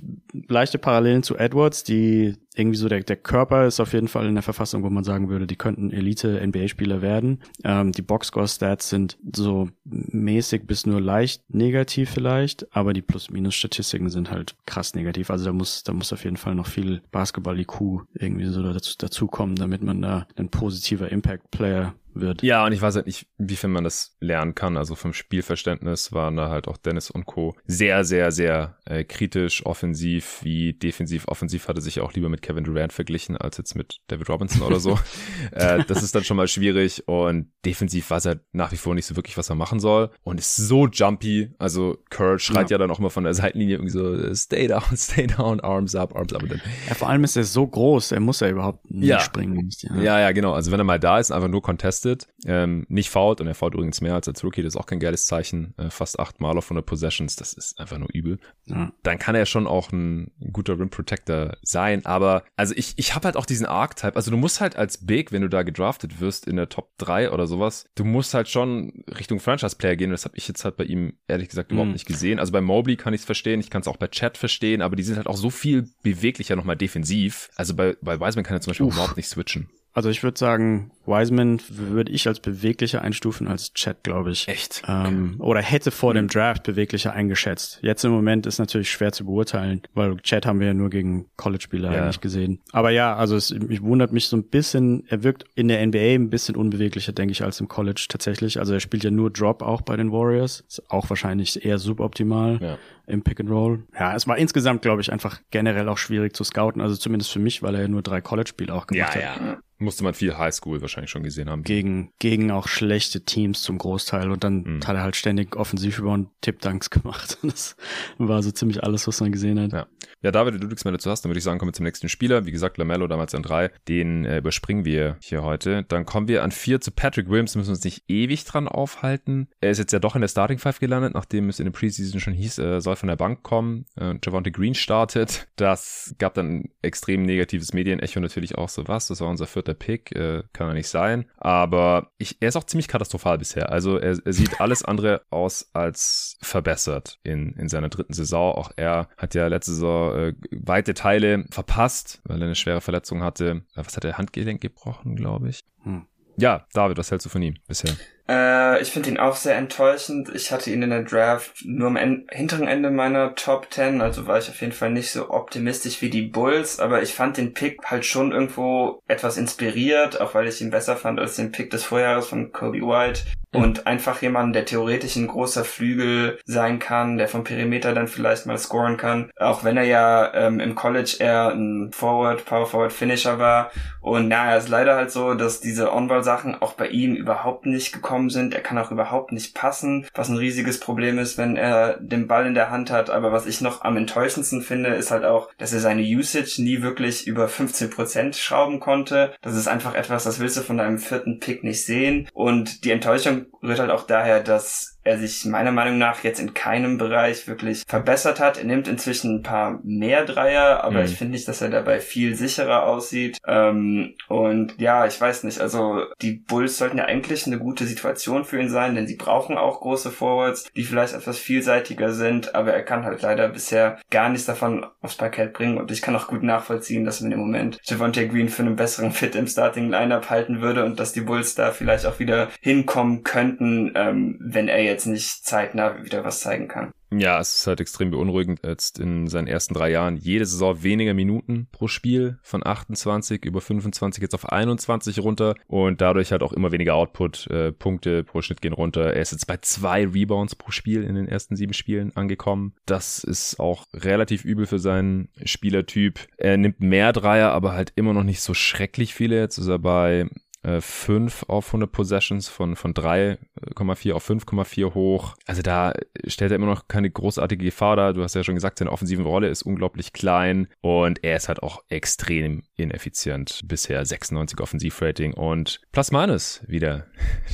leichte Parallelen zu Edwards, die irgendwie so der, der Körper ist auf jeden Fall in der Verfassung, wo man sagen würde, die könnten Elite-NBA-Spieler werden. Ähm, die Boxscore-Stats sind so mäßig bis nur leicht negativ vielleicht, aber die Plus-Minus-Statistiken sind halt krass negativ. Also da muss, da muss auf jeden Fall noch viel Basketball-IQ irgendwie so dazu, dazu kommen, damit man da ein positiver Impact-Player wird. Ja, und ich weiß halt nicht, inwiefern man das lernen kann. Also vom Spielverständnis waren da halt auch Dennis und Co. sehr, sehr, sehr äh, kritisch, offensiv wie defensiv. Offensiv hatte sich auch lieber mit Kevin Durant verglichen als jetzt mit David Robinson oder so. äh, das ist dann schon mal schwierig und defensiv weiß er nach wie vor nicht so wirklich, was er machen soll und ist so jumpy. Also Kurt schreit ja, ja dann auch immer von der Seitenlinie irgendwie so stay down, stay down, arms up, arms up. Ja, vor allem ist er so groß, er muss ja überhaupt nicht ja. springen. Ja. ja, ja, genau. Also wenn er mal da ist, einfach nur Contest getestet, ähm, nicht fault und er fault übrigens mehr als als Rookie, das ist auch kein geiles Zeichen, äh, fast acht Mal auf 100 Possessions, das ist einfach nur übel. Ja. Dann kann er schon auch ein guter Rim Protector sein, aber also ich, ich habe halt auch diesen Archetype, also du musst halt als Big, wenn du da gedraftet wirst in der Top 3 oder sowas, du musst halt schon Richtung Franchise-Player gehen und das habe ich jetzt halt bei ihm ehrlich gesagt überhaupt mhm. nicht gesehen. Also bei Mobley kann ich es verstehen, ich kann es auch bei Chat verstehen, aber die sind halt auch so viel beweglicher nochmal defensiv. Also bei, bei Wiseman kann er zum Beispiel überhaupt nicht switchen. Also ich würde sagen, Wiseman würde ich als beweglicher einstufen als Chat, glaube ich. Echt? Ähm, okay. Oder hätte vor dem Draft beweglicher eingeschätzt. Jetzt im Moment ist natürlich schwer zu beurteilen, weil Chat haben wir ja nur gegen College-Spieler ja. eigentlich gesehen. Aber ja, also es ich wundert mich so ein bisschen, er wirkt in der NBA ein bisschen unbeweglicher, denke ich, als im College tatsächlich. Also er spielt ja nur Drop auch bei den Warriors. Ist auch wahrscheinlich eher suboptimal. Ja im Pick and Roll. Ja, es war insgesamt, glaube ich, einfach generell auch schwierig zu scouten. Also zumindest für mich, weil er ja nur drei College-Spiele auch gemacht ja, hat. Ja musste man viel Highschool wahrscheinlich schon gesehen haben. Gegen, gegen auch schlechte Teams zum Großteil. Und dann mhm. hat er halt ständig offensiv über und Tippdanks gemacht. Das war so ziemlich alles, was man gesehen hat. Ja, ja David, wenn du nichts mehr dazu hast, dann würde ich sagen, kommen wir zum nächsten Spieler. Wie gesagt, Lamello damals an drei. Den äh, überspringen wir hier heute. Dann kommen wir an vier zu Patrick Williams. Müssen wir uns nicht ewig dran aufhalten. Er ist jetzt ja doch in der Starting Five gelandet, nachdem es in der Preseason schon hieß, er soll von der Bank kommen. Äh, Javante Green startet. Das gab dann extrem negatives Medienecho natürlich auch so was. Das war unser vierter Pick. Äh, kann er nicht sein. Aber ich, er ist auch ziemlich katastrophal bisher. Also er, er sieht alles andere aus als verbessert in, in seiner dritten Saison. Auch er hat ja letzte Saison äh, weite Teile verpasst, weil er eine schwere Verletzung hatte. Was hat er? Handgelenk gebrochen, glaube ich. Hm. Ja, David, was hältst du von ihm bisher? Äh, ich finde ihn auch sehr enttäuschend. Ich hatte ihn in der Draft nur am en hinteren Ende meiner Top 10, also war ich auf jeden Fall nicht so optimistisch wie die Bulls, aber ich fand den Pick halt schon irgendwo etwas inspiriert, auch weil ich ihn besser fand als den Pick des Vorjahres von Kobe White. Und einfach jemand, der theoretisch ein großer Flügel sein kann, der vom Perimeter dann vielleicht mal scoren kann, auch wenn er ja ähm, im College eher ein Forward, Power Forward Finisher war. Und naja, es ist leider halt so, dass diese On-Ball-Sachen auch bei ihm überhaupt nicht gekommen sind. Er kann auch überhaupt nicht passen, was ein riesiges Problem ist, wenn er den Ball in der Hand hat. Aber was ich noch am enttäuschendsten finde, ist halt auch, dass er seine Usage nie wirklich über 15% schrauben konnte. Das ist einfach etwas, das willst du von deinem vierten Pick nicht sehen. Und die Enttäuschung rührt halt auch daher, dass er sich meiner Meinung nach jetzt in keinem Bereich wirklich verbessert hat. Er nimmt inzwischen ein paar mehr Dreier, aber mhm. ich finde nicht, dass er dabei viel sicherer aussieht. Ähm, und ja, ich weiß nicht, also die Bulls sollten ja eigentlich eine gute Situation für ihn sein, denn sie brauchen auch große Forwards, die vielleicht etwas vielseitiger sind, aber er kann halt leider bisher gar nichts davon aufs Parkett bringen und ich kann auch gut nachvollziehen, dass man im Moment Javante Green für einen besseren Fit im Starting Lineup halten würde und dass die Bulls da vielleicht auch wieder hinkommen könnten, ähm, wenn er jetzt nicht zeitnah wieder was zeigen kann. Ja, es ist halt extrem beunruhigend. Jetzt in seinen ersten drei Jahren jede Saison weniger Minuten pro Spiel von 28 über 25 jetzt auf 21 runter und dadurch halt auch immer weniger Output. Äh, Punkte pro Schnitt gehen runter. Er ist jetzt bei zwei Rebounds pro Spiel in den ersten sieben Spielen angekommen. Das ist auch relativ übel für seinen Spielertyp. Er nimmt mehr Dreier, aber halt immer noch nicht so schrecklich viele. Jetzt ist er bei 5 äh, auf 100 Possessions von, von 3,4 auf 5,4 hoch. Also da stellt er immer noch keine großartige Gefahr dar. Du hast ja schon gesagt, seine offensive Rolle ist unglaublich klein und er ist halt auch extrem ineffizient. Bisher 96 Offensivrating und plus minus wieder.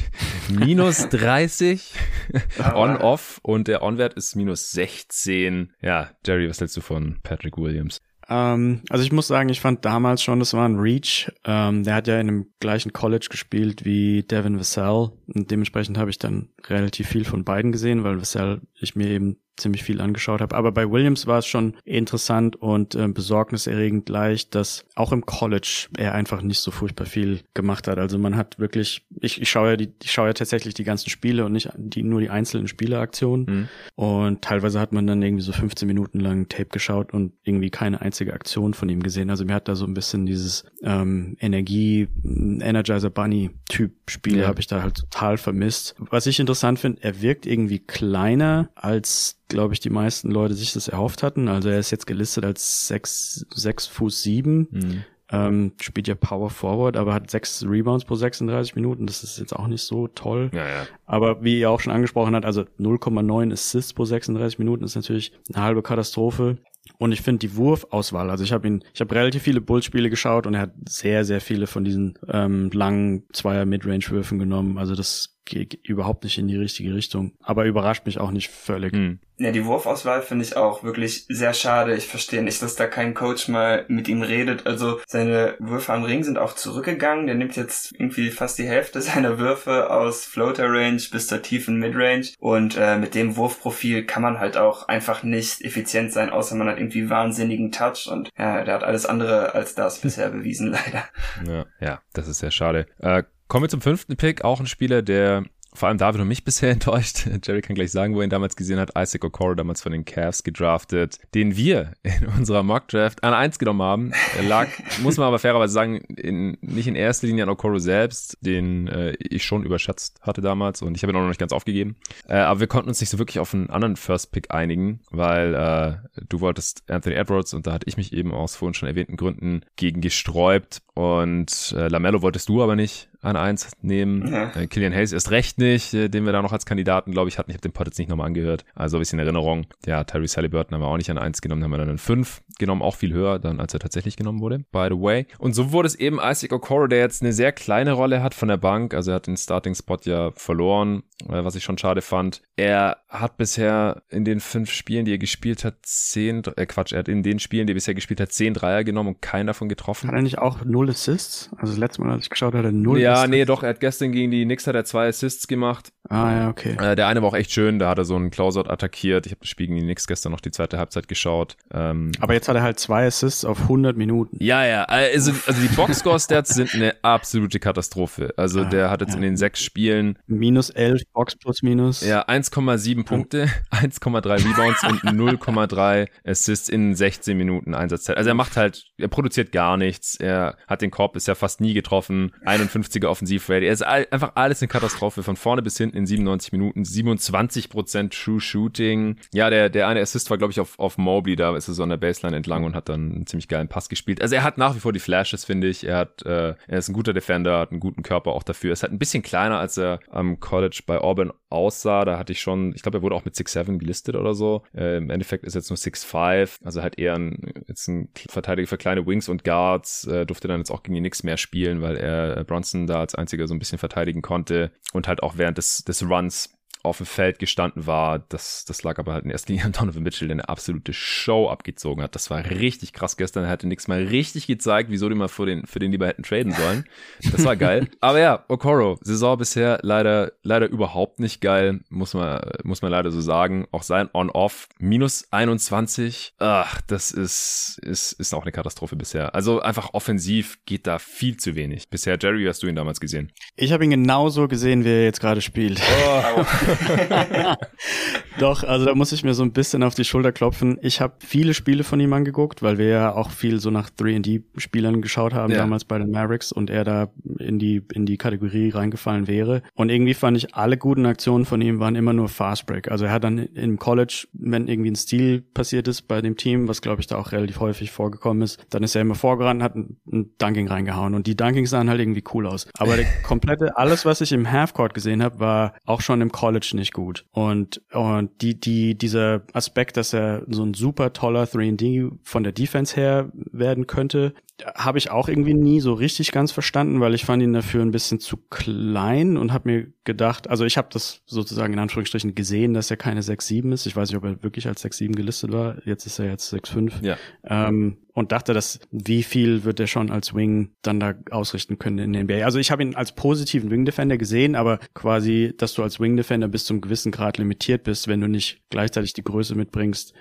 minus 30 on-off und der On-Wert ist minus 16. Ja, Jerry, was hältst du von Patrick Williams? Ähm, also ich muss sagen, ich fand damals schon, das war ein Reach. Ähm, der hat ja in dem gleichen College gespielt wie Devin Vassell und dementsprechend habe ich dann relativ viel von beiden gesehen, weil Vassell ich mir eben ziemlich viel angeschaut habe. Aber bei Williams war es schon interessant und äh, besorgniserregend leicht, dass auch im College er einfach nicht so furchtbar viel gemacht hat. Also man hat wirklich, ich, ich schaue ja die, ich schaue ja tatsächlich die ganzen Spiele und nicht die, nur die einzelnen Spieleaktionen. Mhm. Und teilweise hat man dann irgendwie so 15 Minuten lang Tape geschaut und irgendwie keine einzige Aktion von ihm gesehen. Also mir hat da so ein bisschen dieses ähm, Energie, Energizer Bunny Typ Spiel ja. habe ich da halt total vermisst. Was ich interessant finde, er wirkt irgendwie kleiner als glaube ich, die meisten Leute sich das erhofft hatten. Also er ist jetzt gelistet als sechs, sechs Fuß sieben. Mhm. Ähm, spielt ja Power Forward, aber hat sechs Rebounds pro 36 Minuten. Das ist jetzt auch nicht so toll. Ja, ja. Aber wie ihr auch schon angesprochen habt, also 0,9 Assists pro 36 Minuten ist natürlich eine halbe Katastrophe. Und ich finde die Wurfauswahl, also ich habe ihn, ich habe relativ viele Bullspiele geschaut und er hat sehr, sehr viele von diesen ähm, langen Zweier Midrange-Würfen genommen. Also das geht überhaupt nicht in die richtige Richtung. Aber überrascht mich auch nicht völlig. Hm. Ja, die Wurfauswahl finde ich auch wirklich sehr schade. Ich verstehe nicht, dass da kein Coach mal mit ihm redet. Also seine Würfe am Ring sind auch zurückgegangen. Der nimmt jetzt irgendwie fast die Hälfte seiner Würfe aus Floater Range bis zur tiefen Midrange. Und äh, mit dem Wurfprofil kann man halt auch einfach nicht effizient sein, außer man hat irgendwie wahnsinnigen Touch. Und ja, der hat alles andere als das bisher bewiesen, leider. Ja, ja das ist sehr schade. Äh, Kommen wir zum fünften Pick, auch ein Spieler, der vor allem David und mich bisher enttäuscht. Jerry kann gleich sagen, wo er ihn damals gesehen hat. Isaac Okoro, damals von den Cavs gedraftet, den wir in unserer Mock-Draft an eins genommen haben. Er lag, muss man aber fairerweise sagen, in, nicht in erster Linie an Okoro selbst, den äh, ich schon überschätzt hatte damals und ich habe ihn auch noch nicht ganz aufgegeben. Äh, aber wir konnten uns nicht so wirklich auf einen anderen First-Pick einigen, weil äh, du wolltest Anthony Edwards und da hatte ich mich eben aus vorhin schon erwähnten Gründen gegen gesträubt und äh, Lamello wolltest du aber nicht an eins nehmen. Ja. Äh, Killian Hayes erst recht nicht, äh, den wir da noch als Kandidaten, glaube ich, hatten. Ich habe den Pod jetzt nicht nochmal angehört. Also ein bisschen Erinnerung. Ja, Terry Halliburton haben wir auch nicht an eins genommen, haben wir dann an fünf genommen, auch viel höher dann, als er tatsächlich genommen wurde, by the way. Und so wurde es eben Isaac Okoro, der jetzt eine sehr kleine Rolle hat von der Bank. Also er hat den Starting-Spot ja verloren, äh, was ich schon schade fand. Er hat bisher in den fünf Spielen, die er gespielt hat, zehn, äh Quatsch, er hat in den Spielen, die er bisher gespielt hat, zehn Dreier genommen und keinen davon getroffen. Hat er nicht auch null Assists? Also das letzte Mal, als ich geschaut hatte, null Ja, Assists. nee, doch, er hat gestern gegen die Knicks hat er zwei Assists gemacht. Ah, ja, okay. Äh, der eine war auch echt schön, da hat er so einen Closeout attackiert. Ich habe das Spiel gegen die Knicks gestern noch die zweite Halbzeit geschaut. Ähm, Aber jetzt hat er halt zwei Assists auf 100 Minuten. Ja, ja, also, also die Boxscore-Stats sind eine absolute Katastrophe. Also ah, der hat jetzt ja. in den sechs Spielen minus 11 Box plus minus. Ja, 1,7 Punkte, 1,3 Rebounds und 0,3 Assists in 16 Minuten Einsatzzeit. Also er macht halt, er produziert gar nichts. Er hat den Korb bisher fast nie getroffen. 51er Offensivrate. Er ist einfach alles eine Katastrophe von vorne bis hinten in 97 Minuten. 27% True Shooting. Ja, der, der eine Assist war, glaube ich, auf, auf Mobley. Da ist er so an der Baseline entlang und hat dann einen ziemlich geilen Pass gespielt. Also er hat nach wie vor die Flashes, finde ich. Er hat, äh, er ist ein guter Defender, hat einen guten Körper auch dafür. Er ist halt ein bisschen kleiner, als er am College bei Auburn aussah. Da hatte ich schon, ich glaube, er wurde auch mit 6'7 gelistet oder so. Äh, Im Endeffekt ist jetzt nur 6'5, also halt eher ein, jetzt ein Verteidiger für kleine Wings und Guards. Äh, durfte dann jetzt auch gegen die Knicks mehr spielen, weil er Bronson da als einziger so ein bisschen verteidigen konnte und halt auch während des, des Runs auf dem Feld gestanden war. Das, das lag aber halt in erster Linie an Donovan Mitchell, der eine absolute Show abgezogen hat. Das war richtig krass gestern. Er hatte nichts mal richtig gezeigt, wieso die mal für den, für den lieber hätten traden sollen. Das war geil. aber ja, Okoro, Saison bisher leider, leider überhaupt nicht geil, muss man, muss man leider so sagen. Auch sein On-Off minus 21. Ach, das ist, ist, ist auch eine Katastrophe bisher. Also einfach offensiv geht da viel zu wenig. Bisher, Jerry, hast du ihn damals gesehen? Ich habe ihn genauso gesehen, wie er jetzt gerade spielt. Oh. Doch, also da muss ich mir so ein bisschen auf die Schulter klopfen. Ich habe viele Spiele von ihm angeguckt, weil wir ja auch viel so nach 3D-Spielern geschaut haben, ja. damals bei den Mavericks und er da in die, in die Kategorie reingefallen wäre. Und irgendwie fand ich, alle guten Aktionen von ihm waren immer nur Fast Break. Also er hat dann im College, wenn irgendwie ein Stil passiert ist bei dem Team, was glaube ich da auch relativ häufig vorgekommen ist, dann ist er immer vorgerannt, hat ein, ein Dunking reingehauen und die Dunkings sahen halt irgendwie cool aus. Aber der komplette, alles, was ich im Halfcourt gesehen habe, war auch schon im College nicht gut. Und, und die, die, dieser Aspekt, dass er so ein super toller 3D von der Defense her werden könnte, habe ich auch irgendwie nie so richtig ganz verstanden, weil ich fand ihn dafür ein bisschen zu klein und habe mir gedacht, also ich habe das sozusagen in Anführungsstrichen gesehen, dass er keine 6-7 ist. Ich weiß nicht, ob er wirklich als 6-7 gelistet war. Jetzt ist er jetzt 6-5. Ja. Ähm, und dachte, dass wie viel wird er schon als Wing dann da ausrichten können in den NBA. Also ich habe ihn als positiven Wing Defender gesehen, aber quasi, dass du als Wing Defender bis zum gewissen Grad limitiert bist, wenn du nicht gleichzeitig die Größe mitbringst,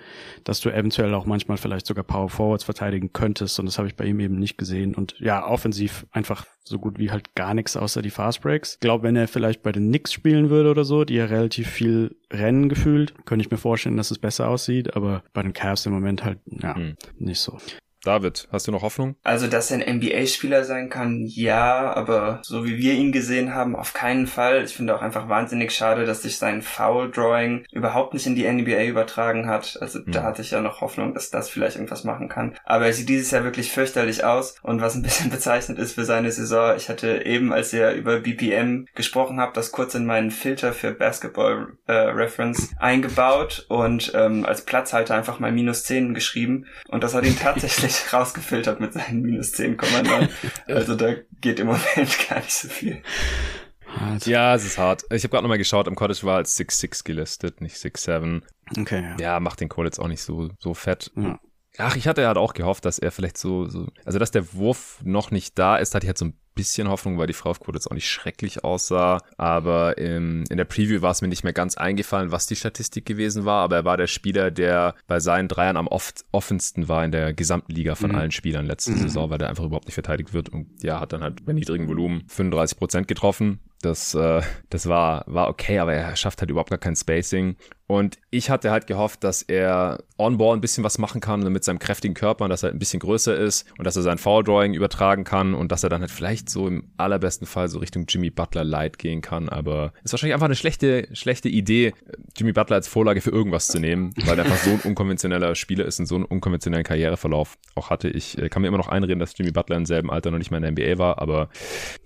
dass du eventuell auch manchmal vielleicht sogar Power Forwards verteidigen könntest. Und das habe ich bei ihm eben nicht gesehen. Und ja, offensiv einfach so gut wie halt gar nichts außer die Fast Breaks. Ich glaube, wenn er vielleicht bei den Knicks spielen würde oder so, die ja relativ viel Rennen gefühlt, könnte ich mir vorstellen, dass es besser aussieht, aber bei den Cavs im Moment halt, ja, hm. nicht so. David, hast du noch Hoffnung? Also, dass er ein NBA-Spieler sein kann, ja, aber so wie wir ihn gesehen haben, auf keinen Fall. Ich finde auch einfach wahnsinnig schade, dass sich sein Foul-Drawing überhaupt nicht in die NBA übertragen hat. Also, mhm. da hatte ich ja noch Hoffnung, dass das vielleicht irgendwas machen kann. Aber er sieht dieses Jahr wirklich fürchterlich aus und was ein bisschen bezeichnet ist für seine Saison. Ich hatte eben, als ihr über BPM gesprochen habt, das kurz in meinen Filter für Basketball äh, Reference eingebaut und ähm, als Platzhalter einfach mal minus 10 geschrieben und das hat ihn tatsächlich rausgefiltert mit seinen minus 10,9. also da geht im Moment gar nicht so viel. Hart. Ja, es ist hart. Ich habe gerade nochmal geschaut, im Cottage war als 6-6 gelistet, nicht 6-7. Okay. Ja. ja, macht den Call jetzt auch nicht so, so fett. Ja. Ach, ich hatte halt auch gehofft, dass er vielleicht so, so, also dass der Wurf noch nicht da ist, hatte ich halt so ein bisschen Hoffnung, weil die Frauquote jetzt auch nicht schrecklich aussah. Aber im, in der Preview war es mir nicht mehr ganz eingefallen, was die Statistik gewesen war. Aber er war der Spieler, der bei seinen Dreiern am oft offensten war in der gesamten Liga von mhm. allen Spielern letzte mhm. Saison, weil der einfach überhaupt nicht verteidigt wird. Und ja, hat dann halt bei niedrigem Volumen 35 Prozent getroffen. Das, äh, das war, war okay, aber er schafft halt überhaupt gar kein Spacing. Und ich hatte halt gehofft, dass er on-ball ein bisschen was machen kann mit seinem kräftigen Körper und dass er ein bisschen größer ist und dass er sein Foul-Drawing übertragen kann und dass er dann halt vielleicht so im allerbesten Fall so Richtung Jimmy Butler Light gehen kann. Aber ist wahrscheinlich einfach eine schlechte, schlechte Idee, Jimmy Butler als Vorlage für irgendwas zu nehmen, weil er einfach so ein unkonventioneller Spieler ist und so einen unkonventionellen Karriereverlauf auch hatte. Ich äh, kann mir immer noch einreden, dass Jimmy Butler im selben Alter noch nicht mal in der NBA war, aber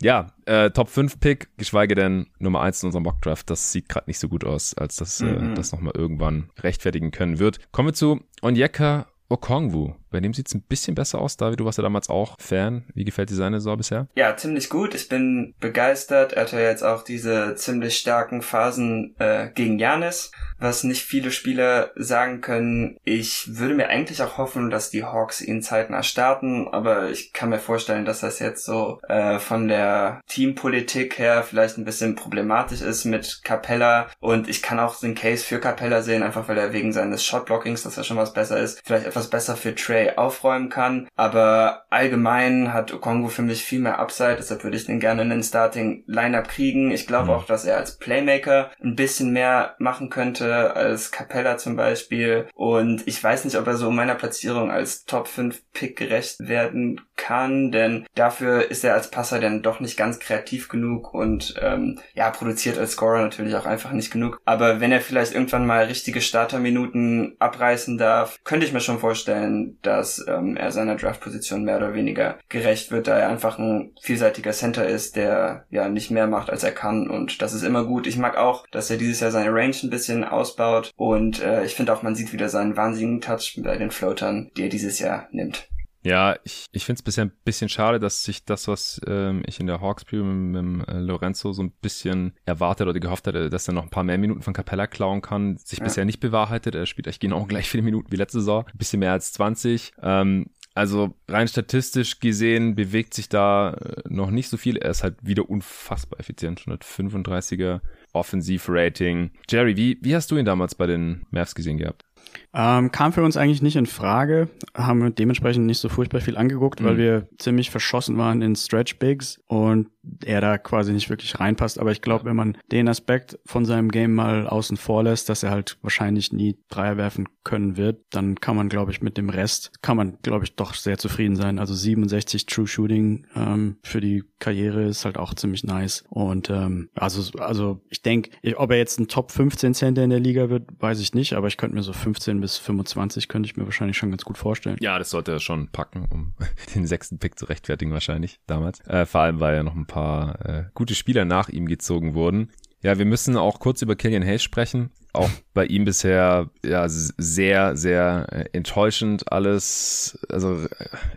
ja, äh, Top 5 Pick, geschweige denn Nummer 1 in unserem Mockdraft, das sieht gerade nicht so gut aus, als dass äh, mhm. äh, das nochmal irgendwann rechtfertigen können wird. Kommen wir zu Onyeka Okongwu. Bei dem sieht's ein bisschen besser aus. David, du warst ja damals auch Fan. Wie gefällt dir seine Saison bisher? Ja, ziemlich gut. Ich bin begeistert. Er hatte jetzt auch diese ziemlich starken Phasen äh, gegen Janis was nicht viele Spieler sagen können. Ich würde mir eigentlich auch hoffen, dass die Hawks ihn zeitnah starten, aber ich kann mir vorstellen, dass das jetzt so äh, von der Teampolitik her vielleicht ein bisschen problematisch ist mit Capella und ich kann auch den Case für Capella sehen, einfach weil er wegen seines Shotblockings, dass er schon was besser ist, vielleicht etwas besser für Trey aufräumen kann, aber allgemein hat Okongo für mich viel mehr Upside, deshalb würde ich den gerne in den Starting Lineup kriegen. Ich glaube mhm. auch, dass er als Playmaker ein bisschen mehr machen könnte als Capella zum Beispiel. Und ich weiß nicht, ob er so meiner Platzierung als Top 5 Pick gerecht werden kann, denn dafür ist er als Passer dann doch nicht ganz kreativ genug und ähm, ja, produziert als Scorer natürlich auch einfach nicht genug. Aber wenn er vielleicht irgendwann mal richtige Starterminuten abreißen darf, könnte ich mir schon vorstellen, dass ähm, er seiner Draftposition mehr oder weniger gerecht wird, da er einfach ein vielseitiger Center ist, der ja nicht mehr macht, als er kann und das ist immer gut. Ich mag auch, dass er dieses Jahr seine Range ein bisschen ausbaut und äh, ich finde auch, man sieht wieder seinen wahnsinnigen Touch bei den Floatern, die er dieses Jahr nimmt. Ja, ich, ich finde es bisher ein bisschen schade, dass sich das, was ähm, ich in der Hawks Preview mit, mit äh, Lorenzo so ein bisschen erwartet oder gehofft hatte, dass er noch ein paar mehr Minuten von Capella klauen kann, sich ja. bisher nicht bewahrheitet. Er spielt eigentlich genau gleich viele Minuten wie letzte Saison, ein bisschen mehr als 20. Ähm, also rein statistisch gesehen bewegt sich da äh, noch nicht so viel. Er ist halt wieder unfassbar effizient. 135er Offensivrating. Jerry, wie, wie hast du ihn damals bei den Mavs gesehen gehabt? Ähm, kam für uns eigentlich nicht in Frage, haben wir dementsprechend nicht so furchtbar viel angeguckt, mhm. weil wir ziemlich verschossen waren in Stretch Bigs und er da quasi nicht wirklich reinpasst. Aber ich glaube, wenn man den Aspekt von seinem Game mal außen vor lässt, dass er halt wahrscheinlich nie Dreier werfen können wird, dann kann man, glaube ich, mit dem Rest, kann man, glaube ich, doch sehr zufrieden sein. Also 67 True Shooting ähm, für die Karriere ist halt auch ziemlich nice. Und ähm, also, also ich denke, ob er jetzt ein Top 15 Center in der Liga wird, weiß ich nicht, aber ich könnte mir so 15 bis 25 könnte ich mir wahrscheinlich schon ganz gut vorstellen. Ja, das sollte er schon packen, um den sechsten Pick zu rechtfertigen wahrscheinlich damals. Äh, vor allem, weil ja noch ein paar äh, gute Spieler nach ihm gezogen wurden. Ja, wir müssen auch kurz über Killian Hayes sprechen. Auch bei ihm bisher ja sehr, sehr äh, enttäuschend alles. Also äh,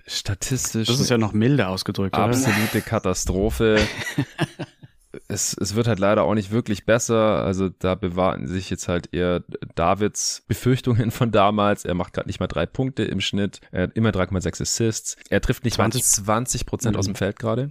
statistisch. Das ist ja noch milde ausgedrückt, Absolute oder? Katastrophe. Es, es wird halt leider auch nicht wirklich besser. Also da bewahren sich jetzt halt eher Davids Befürchtungen von damals. Er macht gerade nicht mal drei Punkte im Schnitt. Er hat immer 3,6 Assists. Er trifft nicht 20, 20 Prozent aus dem Feld gerade.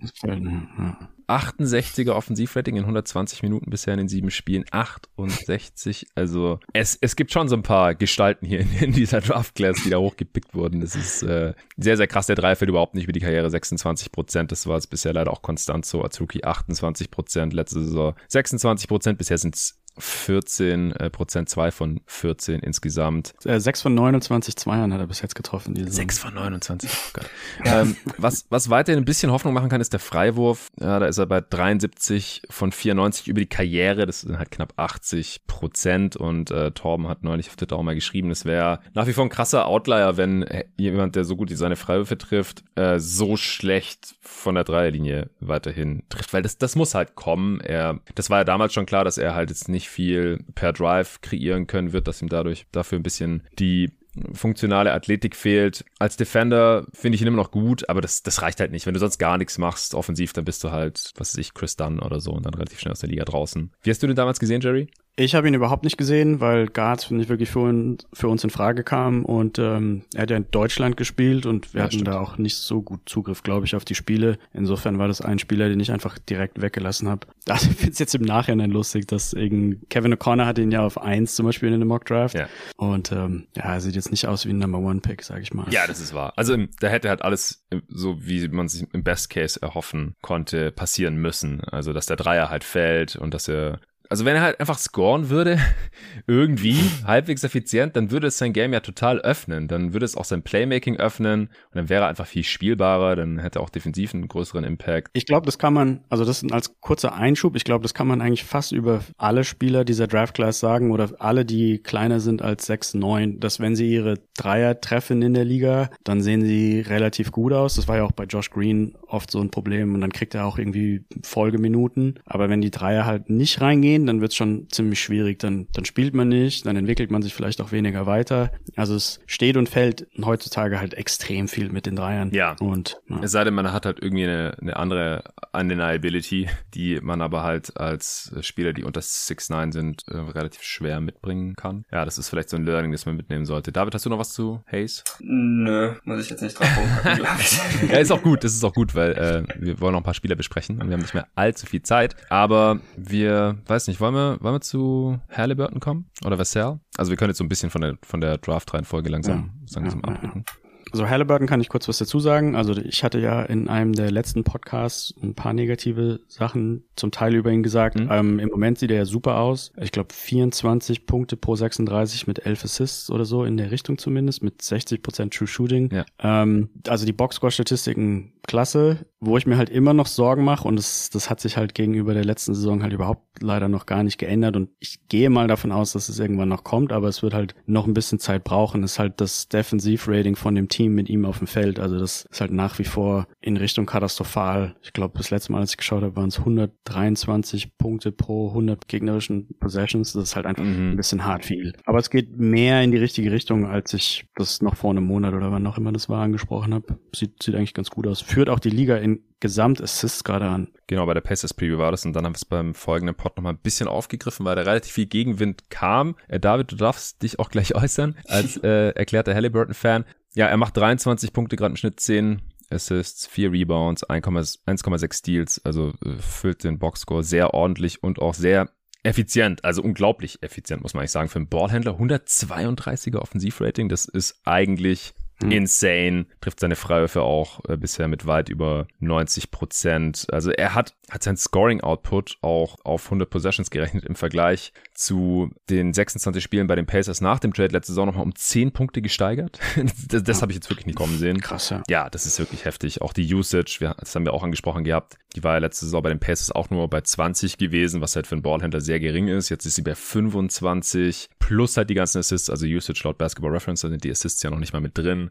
68er Offensivrating in 120 Minuten bisher in den sieben Spielen. 68. Also es, es gibt schon so ein paar Gestalten hier in, in dieser Draft Class, die da hochgepickt wurden. Das ist äh, sehr, sehr krass. Der Drei fällt überhaupt nicht über die Karriere. 26 Prozent. Das war es bisher leider auch konstant so. Rookie 28 Prozent. Letzte Saison 26 Prozent. Bisher sind es 14 äh, Prozent, 2 von 14 insgesamt. Äh, 6 von 29 Zweiern hat er bis jetzt getroffen. Diese 6 von 29, oh Gott. ähm, was, was weiterhin ein bisschen Hoffnung machen kann, ist der Freiwurf. Ja, da ist er bei 73 von 94 über die Karriere. Das sind halt knapp 80 Prozent. Und äh, Torben hat neulich auf Twitter auch mal geschrieben, es wäre nach wie vor ein krasser Outlier, wenn jemand, der so gut seine Freiwürfe trifft, äh, so schlecht von der Dreierlinie weiterhin trifft. Weil das, das muss halt kommen. Er, das war ja damals schon klar, dass er halt jetzt nicht nicht viel per Drive kreieren können wird, dass ihm dadurch dafür ein bisschen die funktionale Athletik fehlt. Als Defender finde ich ihn immer noch gut, aber das, das reicht halt nicht. Wenn du sonst gar nichts machst offensiv, dann bist du halt, was weiß ich, Chris Dunn oder so und dann relativ schnell aus der Liga draußen. Wie hast du den damals gesehen, Jerry? Ich habe ihn überhaupt nicht gesehen, weil Guards nicht wirklich für, ihn, für uns in Frage kam und ähm, er hat ja in Deutschland gespielt und wir ja, hatten stimmt. da auch nicht so gut Zugriff, glaube ich, auf die Spiele. Insofern war das ein Spieler, den ich einfach direkt weggelassen habe. Da finde ich jetzt im Nachhinein lustig, dass eben Kevin O'Connor hatte ihn ja auf eins zum Beispiel in dem Mock Draft ja. und ähm, ja, er sieht jetzt nicht aus wie ein Number One Pick, sage ich mal. Ja, das ist wahr. Also da hätte halt alles so, wie man sich im Best Case erhoffen konnte, passieren müssen. Also dass der Dreier halt fällt und dass er also wenn er halt einfach scoren würde, irgendwie halbwegs effizient, dann würde es sein Game ja total öffnen. Dann würde es auch sein Playmaking öffnen und dann wäre er einfach viel spielbarer, dann hätte er auch defensiv einen größeren Impact. Ich glaube, das kann man, also das als kurzer Einschub, ich glaube, das kann man eigentlich fast über alle Spieler dieser Draft Class sagen oder alle, die kleiner sind als 6, 9, dass wenn sie ihre Dreier treffen in der Liga, dann sehen sie relativ gut aus. Das war ja auch bei Josh Green oft so ein Problem und dann kriegt er auch irgendwie Folgeminuten. Aber wenn die Dreier halt nicht reingehen, gehen, dann wird es schon ziemlich schwierig. Dann, dann spielt man nicht, dann entwickelt man sich vielleicht auch weniger weiter. Also es steht und fällt heutzutage halt extrem viel mit den Dreiern. Ja. Und ja. es sei denn, man hat halt irgendwie eine, eine andere Undeniability, die man aber halt als Spieler, die unter 6'9 sind, äh, relativ schwer mitbringen kann. Ja, das ist vielleicht so ein Learning, das man mitnehmen sollte. David, hast du noch was zu Hayes? Nö, muss ich jetzt nicht drauf rumpacken, glaube ich. ja, ist auch gut, das ist auch gut, weil äh, wir wollen noch ein paar Spieler besprechen und wir haben nicht mehr allzu viel Zeit. Aber wir, weiß nicht, nicht, wollen wir, wollen wir zu Halliburton kommen? Oder Vassell? Also wir können jetzt so ein bisschen von der, von der Draft-Reihenfolge langsam, ja. langsam ja, abblicken. Ja. Also Halliburton kann ich kurz was dazu sagen. Also ich hatte ja in einem der letzten Podcasts ein paar negative Sachen zum Teil über ihn gesagt. Mhm. Ähm, Im Moment sieht er ja super aus. Ich glaube 24 Punkte pro 36 mit 11 Assists oder so in der Richtung zumindest, mit 60% True Shooting. Ja. Ähm, also die Boxscore-Statistiken klasse. Wo ich mir halt immer noch Sorgen mache und das, das hat sich halt gegenüber der letzten Saison halt überhaupt leider noch gar nicht geändert und ich gehe mal davon aus, dass es irgendwann noch kommt, aber es wird halt noch ein bisschen Zeit brauchen, ist halt das Defensivrating von dem Team mit ihm auf dem Feld. Also das ist halt nach wie vor in Richtung katastrophal. Ich glaube, das letzte Mal, als ich geschaut habe, waren es 123 Punkte pro 100 gegnerischen Possessions. Das ist halt einfach mhm. ein bisschen hart viel. Aber es geht mehr in die richtige Richtung, als ich das noch vor einem Monat oder wann auch immer das war angesprochen habe. Sieht, sieht eigentlich ganz gut aus. Führt auch die Liga in Gesamtassists gerade an. Genau, bei der Pacers Preview war das und dann haben wir es beim folgenden Pod nochmal ein bisschen aufgegriffen, weil da relativ viel Gegenwind kam. Äh, David, du darfst dich auch gleich äußern, als äh, erklärter Halliburton-Fan. Ja, er macht 23 Punkte, gerade im Schnitt 10 Assists, 4 Rebounds, 1,6 Steals, also äh, füllt den Boxscore sehr ordentlich und auch sehr effizient, also unglaublich effizient, muss man eigentlich sagen, für einen Ballhändler. 132er Offensivrating, das ist eigentlich. Insane. Trifft seine Freiwürfe auch äh, bisher mit weit über 90 Prozent. Also er hat, hat sein Scoring-Output auch auf 100 Possessions gerechnet im Vergleich zu den 26 Spielen bei den Pacers nach dem Trade letzte Saison nochmal um 10 Punkte gesteigert. das das habe ich jetzt wirklich nicht kommen sehen. Krass, ja. Ja, das ist wirklich heftig. Auch die Usage, wir, das haben wir auch angesprochen gehabt, die war ja letzte Saison bei den Pacers auch nur bei 20 gewesen, was halt für einen Ballhändler sehr gering ist. Jetzt ist sie bei 25 plus halt die ganzen Assists, also Usage laut Basketball Reference, da sind die Assists ja noch nicht mal mit drin.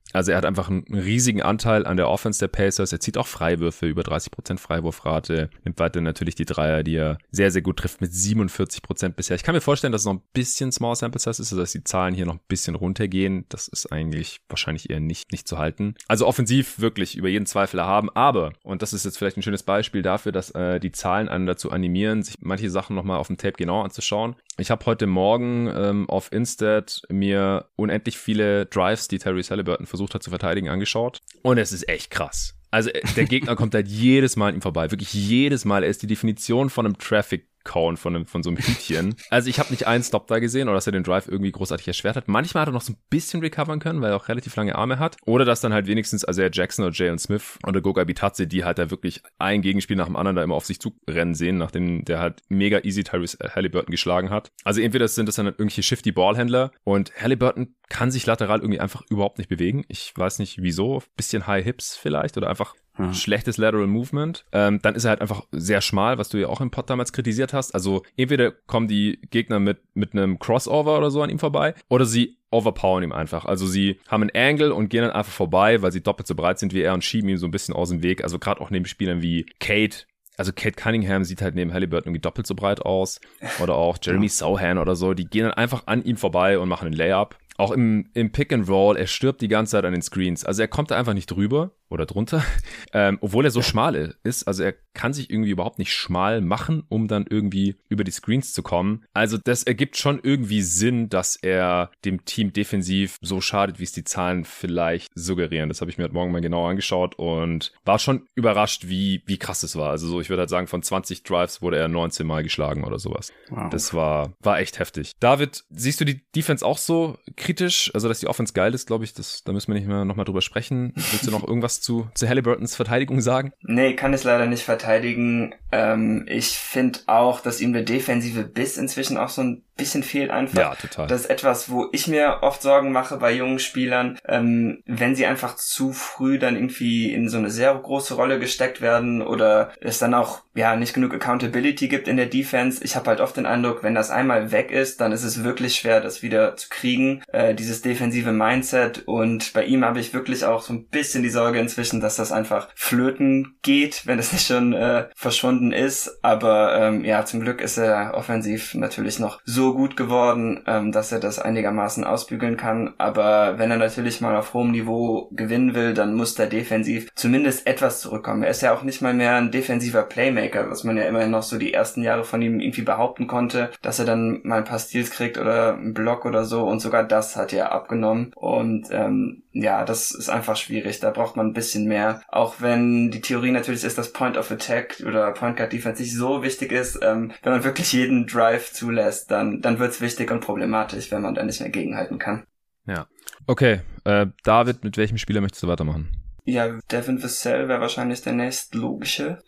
Also er hat einfach einen riesigen Anteil an der Offense der Pacers. Er zieht auch Freiwürfe, über 30% Freiwurfrate, nimmt weiter natürlich die Dreier, die er sehr, sehr gut trifft mit 47% bisher. Ich kann mir vorstellen, dass es noch ein bisschen Small Sample Size ist, also dass die Zahlen hier noch ein bisschen runtergehen. Das ist eigentlich wahrscheinlich eher nicht, nicht zu halten. Also offensiv wirklich über jeden Zweifel erhaben, aber, und das ist jetzt vielleicht ein schönes Beispiel dafür, dass äh, die Zahlen einen dazu animieren, sich manche Sachen nochmal auf dem Tape genau anzuschauen. Ich habe heute Morgen ähm, auf Instat mir unendlich viele Drives, die Terry Halliburton versucht hat zu verteidigen, angeschaut. Und es ist echt krass. Also äh, der Gegner kommt halt jedes Mal an ihm vorbei. Wirklich jedes Mal. Er ist die Definition von einem Traffic Kauen von, einem, von so einem Hütchen. Also ich habe nicht einen Stop da gesehen oder dass er den Drive irgendwie großartig erschwert hat. Manchmal hat er noch so ein bisschen recovern können, weil er auch relativ lange Arme hat. Oder dass dann halt wenigstens, also er Jackson oder Jalen Smith oder Goga Bitadze, die halt da wirklich ein Gegenspiel nach dem anderen da immer auf sich zurennen sehen, nachdem der halt mega easy Tyrese Halliburton geschlagen hat. Also entweder sind das dann irgendwelche shifty Ballhändler und Halliburton kann sich lateral irgendwie einfach überhaupt nicht bewegen. Ich weiß nicht wieso. Bisschen High Hips vielleicht oder einfach hm. schlechtes Lateral Movement. Ähm, dann ist er halt einfach sehr schmal, was du ja auch im Pod damals kritisiert hast. Also entweder kommen die Gegner mit, mit einem Crossover oder so an ihm vorbei oder sie overpowern ihm einfach. Also sie haben einen Angle und gehen dann einfach vorbei, weil sie doppelt so breit sind wie er und schieben ihm so ein bisschen aus dem Weg. Also gerade auch neben Spielern wie Kate, also Kate Cunningham sieht halt neben Halliburton irgendwie doppelt so breit aus. Oder auch Jeremy ja. Sohan oder so. Die gehen dann einfach an ihm vorbei und machen einen Layup. Auch im, im Pick and Roll, er stirbt die ganze Zeit an den Screens. Also er kommt da einfach nicht drüber oder drunter, ähm, obwohl er so schmal ist. Also er kann sich irgendwie überhaupt nicht schmal machen, um dann irgendwie über die Screens zu kommen. Also das ergibt schon irgendwie Sinn, dass er dem Team defensiv so schadet, wie es die Zahlen vielleicht suggerieren. Das habe ich mir heute Morgen mal genau angeschaut und war schon überrascht, wie, wie krass es war. Also so, ich würde halt sagen, von 20 Drives wurde er 19 Mal geschlagen oder sowas. Wow. Das war, war echt heftig. David, siehst du die Defense auch so kritisch? Also, dass die Offense geil ist, glaube ich, das, da müssen wir nicht mehr nochmal drüber sprechen. Willst du noch irgendwas zu, zu Halliburtons Verteidigung sagen? Nee, kann es leider nicht verteidigen. Ähm, ich finde auch, dass ihm der defensive Biss inzwischen auch so ein bisschen fehlt einfach. Ja, total. Das ist etwas, wo ich mir oft Sorgen mache bei jungen Spielern, ähm, wenn sie einfach zu früh dann irgendwie in so eine sehr große Rolle gesteckt werden oder es dann auch ja nicht genug Accountability gibt in der Defense. Ich habe halt oft den Eindruck, wenn das einmal weg ist, dann ist es wirklich schwer, das wieder zu kriegen, äh, dieses defensive Mindset. Und bei ihm habe ich wirklich auch so ein bisschen die Sorge inzwischen, dass das einfach flöten geht, wenn es nicht schon äh, verschwunden ist. Aber ähm, ja, zum Glück ist er offensiv natürlich noch so gut geworden, ähm, dass er das einigermaßen ausbügeln kann. Aber wenn er natürlich mal auf hohem Niveau gewinnen will, dann muss er defensiv zumindest etwas zurückkommen. Er ist ja auch nicht mal mehr ein defensiver Playmaker, was man ja immerhin noch so die ersten Jahre von ihm irgendwie behaupten konnte, dass er dann mal ein paar Steals kriegt oder einen Block oder so. Und sogar das hat er abgenommen. Und ähm, ja, das ist einfach schwierig. Da braucht man ein bisschen mehr. Auch wenn die Theorie natürlich ist, dass Point of Attack oder Point Guard Defense nicht so wichtig ist, ähm, wenn man wirklich jeden Drive zulässt, dann, dann wird's wichtig und problematisch, wenn man da nicht mehr gegenhalten kann. Ja. Okay, äh, David, mit welchem Spieler möchtest du weitermachen? Ja, Devin Vassell wäre wahrscheinlich der nächstlogische.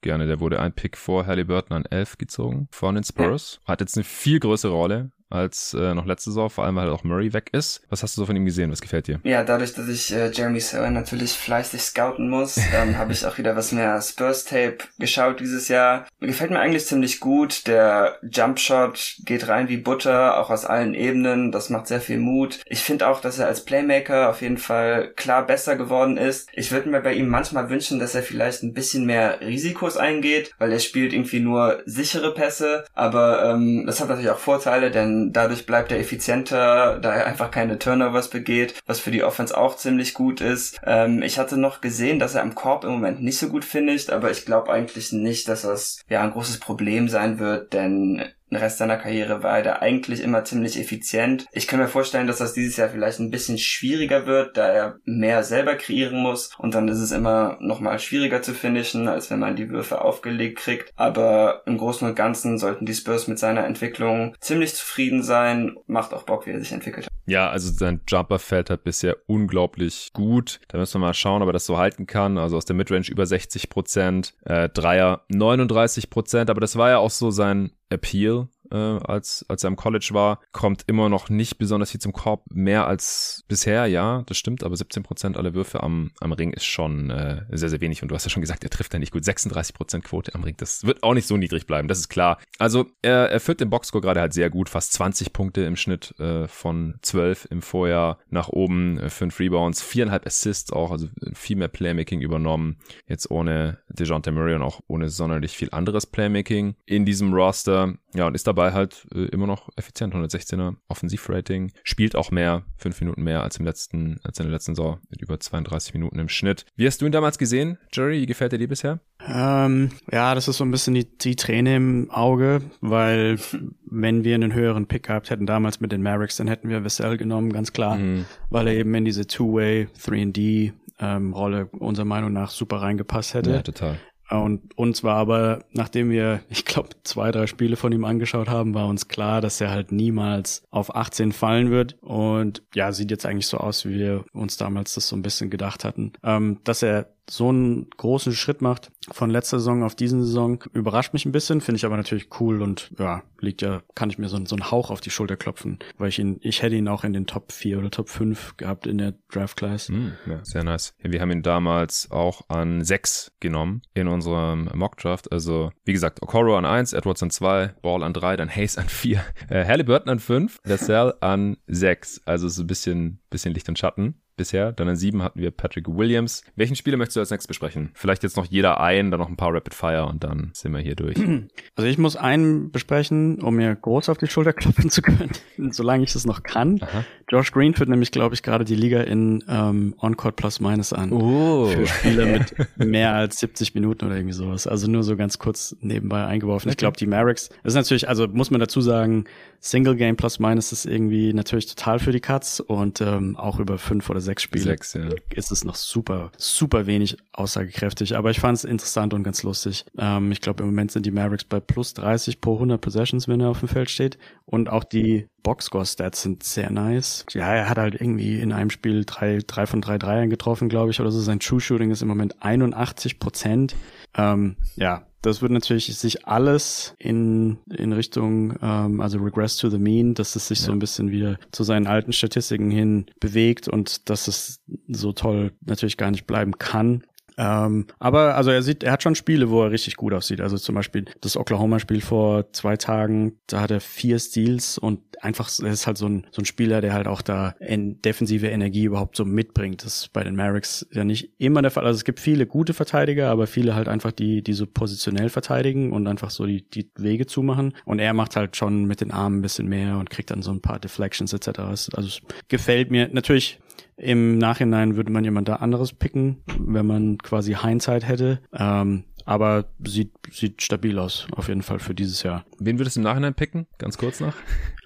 Gerne, der wurde ein Pick vor Halliburton an 11 gezogen von den Spurs. Ja. Hat jetzt eine viel größere Rolle als äh, noch letzte Saison, vor allem weil auch Murray weg ist. Was hast du so von ihm gesehen? Was gefällt dir? Ja, dadurch, dass ich äh, Jeremy Sohan natürlich fleißig scouten muss, ähm, habe ich auch wieder was mehr Spurs-Tape geschaut dieses Jahr. Gefällt mir eigentlich ziemlich gut. Der Jumpshot geht rein wie Butter, auch aus allen Ebenen. Das macht sehr viel Mut. Ich finde auch, dass er als Playmaker auf jeden Fall klar besser geworden ist. Ich würde mir bei ihm manchmal wünschen, dass er vielleicht ein bisschen mehr Risikos eingeht, weil er spielt irgendwie nur sichere Pässe. Aber ähm, das hat natürlich auch Vorteile, denn dadurch bleibt er effizienter, da er einfach keine Turnovers begeht, was für die Offense auch ziemlich gut ist. Ähm, ich hatte noch gesehen, dass er am Korb im Moment nicht so gut findet, aber ich glaube eigentlich nicht, dass das ja ein großes Problem sein wird, denn den Rest seiner Karriere war er da eigentlich immer ziemlich effizient. Ich kann mir vorstellen, dass das dieses Jahr vielleicht ein bisschen schwieriger wird, da er mehr selber kreieren muss und dann ist es immer nochmal schwieriger zu finishen, als wenn man die Würfe aufgelegt kriegt. Aber im Großen und Ganzen sollten die Spurs mit seiner Entwicklung ziemlich zufrieden sein. Macht auch Bock, wie er sich entwickelt hat. Ja, also sein Jumper fällt halt bisher unglaublich gut. Da müssen wir mal schauen, ob er das so halten kann. Also aus der Midrange über 60 Prozent, äh, Dreier 39 Prozent, aber das war ja auch so sein Appeal äh, als, als er im College war, kommt immer noch nicht besonders viel zum Korb, mehr als bisher, ja, das stimmt, aber 17% aller Würfe am, am Ring ist schon äh, sehr, sehr wenig. Und du hast ja schon gesagt, er trifft ja nicht gut, 36% Quote am Ring, das wird auch nicht so niedrig bleiben, das ist klar. Also er, er führt den Boxscore gerade halt sehr gut, fast 20 Punkte im Schnitt äh, von 12 im Vorjahr nach oben, äh, 5 Rebounds, 4,5 Assists auch, also viel mehr Playmaking übernommen, jetzt ohne DeJounte Murray und auch ohne sonderlich viel anderes Playmaking in diesem Roster, ja, und ist dabei dabei halt äh, immer noch effizient. 116er Offensivrating. Spielt auch mehr, fünf Minuten mehr als im letzten, als in der letzten Saison mit über 32 Minuten im Schnitt. Wie hast du ihn damals gesehen, Jerry? Wie gefällt er dir bisher? Ähm, ja, das ist so ein bisschen die, die Träne im Auge, weil wenn wir einen höheren Pick gehabt hätten damals mit den Mavericks, dann hätten wir Vassell genommen, ganz klar, mhm. weil er eben in diese Two-Way, 3D ähm, Rolle unserer Meinung nach super reingepasst hätte. Ja, total. Und uns war aber, nachdem wir, ich glaube, zwei, drei Spiele von ihm angeschaut haben, war uns klar, dass er halt niemals auf 18 fallen wird. Und ja, sieht jetzt eigentlich so aus, wie wir uns damals das so ein bisschen gedacht hatten. Ähm, dass er so einen großen Schritt macht von letzter Saison auf diesen Saison, überrascht mich ein bisschen, finde ich aber natürlich cool und ja, liegt ja, kann ich mir so, so einen Hauch auf die Schulter klopfen, weil ich ihn, ich hätte ihn auch in den Top 4 oder Top 5 gehabt in der Draft Class. Mm, ja, sehr nice. Wir haben ihn damals auch an 6 genommen in unserem Mock Draft. Also, wie gesagt, Okoro an 1, Edwards an 2, Ball an 3, dann Hayes an 4, äh, Halliburton an 5, Vassell an 6. Also so ein bisschen, bisschen Licht und Schatten bisher. Dann an sieben hatten wir Patrick Williams. Welchen Spieler möchtest du als nächstes besprechen? Vielleicht jetzt noch jeder ein, dann noch ein paar Rapid Fire und dann sind wir hier durch. Also ich muss einen besprechen, um mir groß auf die Schulter klopfen zu können, solange ich das noch kann. Aha. Josh Green führt nämlich, glaube ich, gerade die Liga in ähm, On-Court Plus Minus an. Oh. Für Spieler mit mehr als 70 Minuten oder irgendwie sowas. Also nur so ganz kurz nebenbei eingeworfen. Okay. Ich glaube, die Mavericks, das ist natürlich, also muss man dazu sagen, Single Game Plus Minus ist irgendwie natürlich total für die Cuts und ähm, auch über fünf oder sechs Spiele sechs, ja. ist es noch super, super wenig aussagekräftig. Aber ich fand es interessant und ganz lustig. Ähm, ich glaube, im Moment sind die Mavericks bei plus 30 pro 100 Possessions, wenn er auf dem Feld steht. Und auch die Boxscore-Stats sind sehr nice. Ja, er hat halt irgendwie in einem Spiel drei, drei von drei Dreiern getroffen, glaube ich, oder so. Sein True Shooting ist im Moment 81 Prozent. Ähm, ja, das wird natürlich sich alles in, in Richtung, ähm, also Regress to the Mean, dass es sich ja. so ein bisschen wieder zu seinen alten Statistiken hin bewegt und dass es so toll natürlich gar nicht bleiben kann. Ähm, aber also er sieht, er hat schon Spiele, wo er richtig gut aussieht. Also zum Beispiel das Oklahoma-Spiel vor zwei Tagen, da hat er vier Steals und einfach, er ist halt so ein, so ein Spieler, der halt auch da in defensive Energie überhaupt so mitbringt. Das ist bei den Mavericks ja nicht immer der Fall. Also es gibt viele gute Verteidiger, aber viele halt einfach die, die so positionell verteidigen und einfach so die, die Wege zumachen. Und er macht halt schon mit den Armen ein bisschen mehr und kriegt dann so ein paar Deflections etc. Also es gefällt mir natürlich im Nachhinein würde man jemand da anderes picken, wenn man quasi Hindsight hätte. Ähm, aber sieht, sieht stabil aus, auf jeden Fall für dieses Jahr. Wen würdest du im Nachhinein picken? Ganz kurz noch?